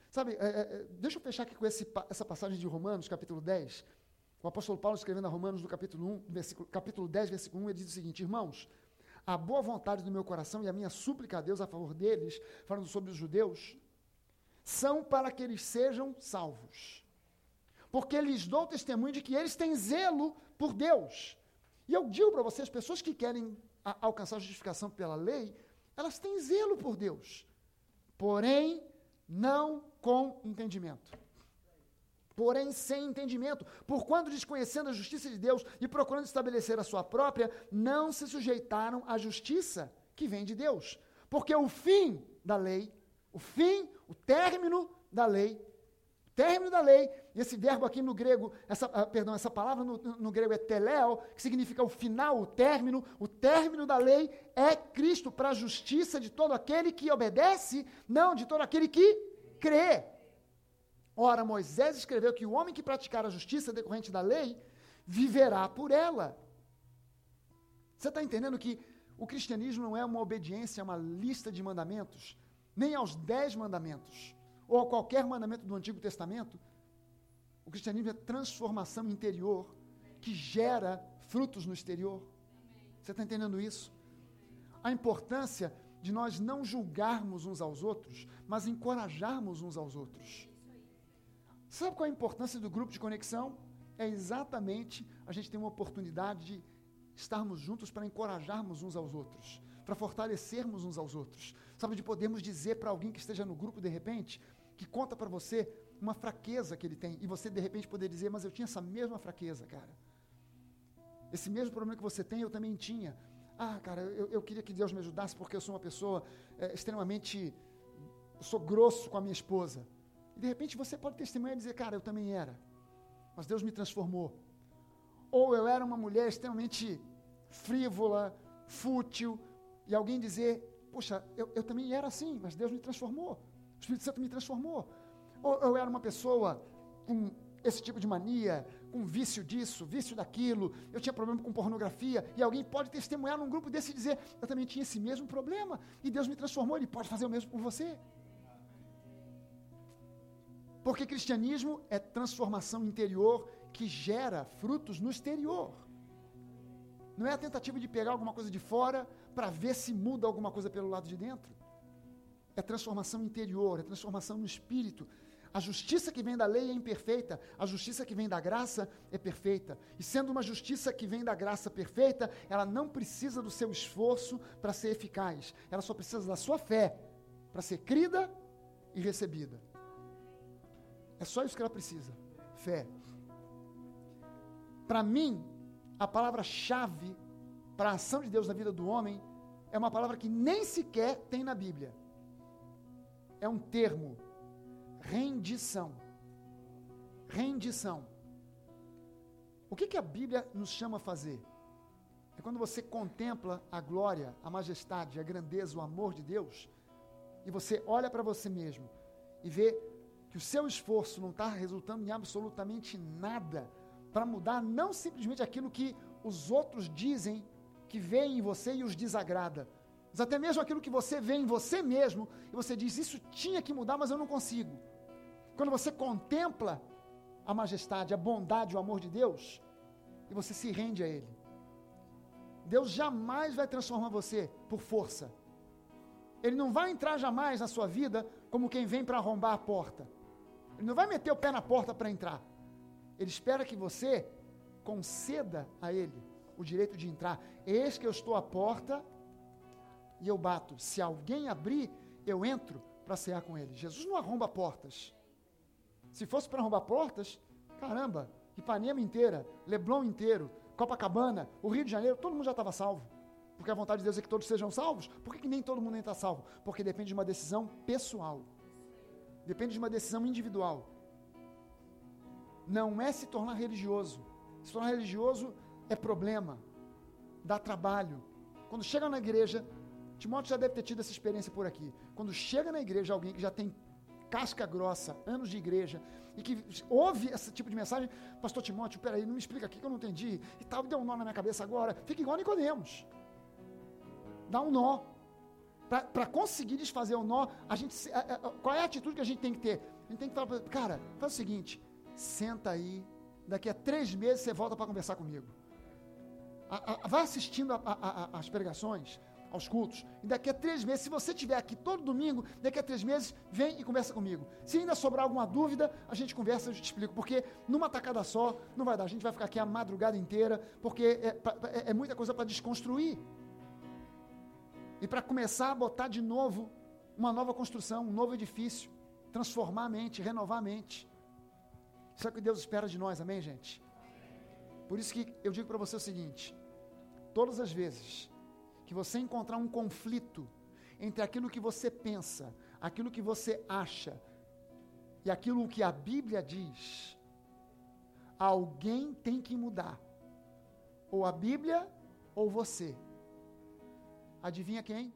Sabe, é, é, deixa eu fechar aqui com esse, essa passagem de Romanos, capítulo 10. O apóstolo Paulo, escrevendo a Romanos, no capítulo, 1, versículo, capítulo 10, versículo 1, ele diz o seguinte: Irmãos, a boa vontade do meu coração e a minha súplica a Deus a favor deles, falando sobre os judeus, são para que eles sejam salvos. Porque lhes dou testemunho de que eles têm zelo por Deus. E eu digo para vocês, pessoas que querem a, alcançar a justificação pela lei, elas têm zelo por Deus. Porém, não com entendimento porém sem entendimento, por quando desconhecendo a justiça de Deus e procurando estabelecer a sua própria, não se sujeitaram à justiça que vem de Deus. Porque o fim da lei, o fim, o término da lei, término da lei, e esse verbo aqui no grego, essa, uh, perdão, essa palavra no, no, grego é teleo, que significa o final, o término, o término da lei é Cristo para a justiça de todo aquele que obedece, não de todo aquele que crê. Ora, Moisés escreveu que o homem que praticar a justiça decorrente da lei viverá por ela. Você está entendendo que o cristianismo não é uma obediência a uma lista de mandamentos, nem aos dez mandamentos, ou a qualquer mandamento do Antigo Testamento. O cristianismo é transformação interior que gera frutos no exterior. Você está entendendo isso? A importância de nós não julgarmos uns aos outros, mas encorajarmos uns aos outros. Sabe qual é a importância do grupo de conexão? É exatamente a gente ter uma oportunidade de estarmos juntos para encorajarmos uns aos outros, para fortalecermos uns aos outros. Sabe, de podermos dizer para alguém que esteja no grupo de repente, que conta para você uma fraqueza que ele tem, e você de repente poder dizer, mas eu tinha essa mesma fraqueza, cara. Esse mesmo problema que você tem, eu também tinha. Ah, cara, eu, eu queria que Deus me ajudasse porque eu sou uma pessoa é, extremamente. Sou grosso com a minha esposa. E de repente você pode testemunhar e dizer, cara, eu também era. Mas Deus me transformou. Ou eu era uma mulher extremamente frívola, fútil, e alguém dizer, poxa, eu, eu também era assim, mas Deus me transformou. O Espírito Santo me transformou. Ou eu era uma pessoa com esse tipo de mania, com vício disso, vício daquilo, eu tinha problema com pornografia, e alguém pode testemunhar num grupo desse e dizer, eu também tinha esse mesmo problema, e Deus me transformou, Ele pode fazer o mesmo por você. Porque cristianismo é transformação interior que gera frutos no exterior. Não é a tentativa de pegar alguma coisa de fora para ver se muda alguma coisa pelo lado de dentro. É transformação interior, é transformação no espírito. A justiça que vem da lei é imperfeita, a justiça que vem da graça é perfeita. E sendo uma justiça que vem da graça perfeita, ela não precisa do seu esforço para ser eficaz. Ela só precisa da sua fé para ser crida e recebida. É só isso que ela precisa: fé. Para mim, a palavra-chave para a ação de Deus na vida do homem é uma palavra que nem sequer tem na Bíblia. É um termo: rendição. Rendição. O que, que a Bíblia nos chama a fazer? É quando você contempla a glória, a majestade, a grandeza, o amor de Deus, e você olha para você mesmo e vê que o seu esforço não está resultando em absolutamente nada para mudar não simplesmente aquilo que os outros dizem que veem em você e os desagrada, até mesmo aquilo que você vê em você mesmo, e você diz: Isso tinha que mudar, mas eu não consigo. Quando você contempla a majestade, a bondade, o amor de Deus, e você se rende a Ele. Deus jamais vai transformar você por força. Ele não vai entrar jamais na sua vida como quem vem para arrombar a porta. Ele não vai meter o pé na porta para entrar. Ele espera que você conceda a Ele o direito de entrar. Eis que eu estou à porta e eu bato. Se alguém abrir, eu entro para cear com ele. Jesus não arromba portas. Se fosse para arrombar portas, caramba, Ipanema inteira, Leblon inteiro, Copacabana, o Rio de Janeiro, todo mundo já estava salvo. Porque a vontade de Deus é que todos sejam salvos. Por que, que nem todo mundo está salvo? Porque depende de uma decisão pessoal. Depende de uma decisão individual. Não é se tornar religioso. Se tornar religioso é problema, dá trabalho. Quando chega na igreja, Timóteo já deve ter tido essa experiência por aqui. Quando chega na igreja alguém que já tem casca grossa, anos de igreja, e que ouve esse tipo de mensagem, pastor Timóteo, peraí, não me explica aqui que eu não entendi, e tal, deu um nó na minha cabeça agora, fica igual Nicodemos. Dá um nó. Para conseguir desfazer o nó, a gente, a, a, qual é a atitude que a gente tem que ter? A gente tem que falar, cara, faz o seguinte, senta aí, daqui a três meses você volta para conversar comigo. A, vai assistindo as pregações, aos cultos. E daqui a três meses, se você estiver aqui todo domingo, daqui a três meses, vem e conversa comigo. Se ainda sobrar alguma dúvida, a gente conversa, eu te explico. Porque numa tacada só, não vai dar. A gente vai ficar aqui a madrugada inteira, porque é, é, é muita coisa para desconstruir. E para começar a botar de novo uma nova construção, um novo edifício. Transformar a mente, renovar a mente. Isso é o que Deus espera de nós, amém, gente? Por isso que eu digo para você o seguinte: todas as vezes que você encontrar um conflito entre aquilo que você pensa, aquilo que você acha e aquilo que a Bíblia diz, alguém tem que mudar. Ou a Bíblia ou você. Adivinha quem?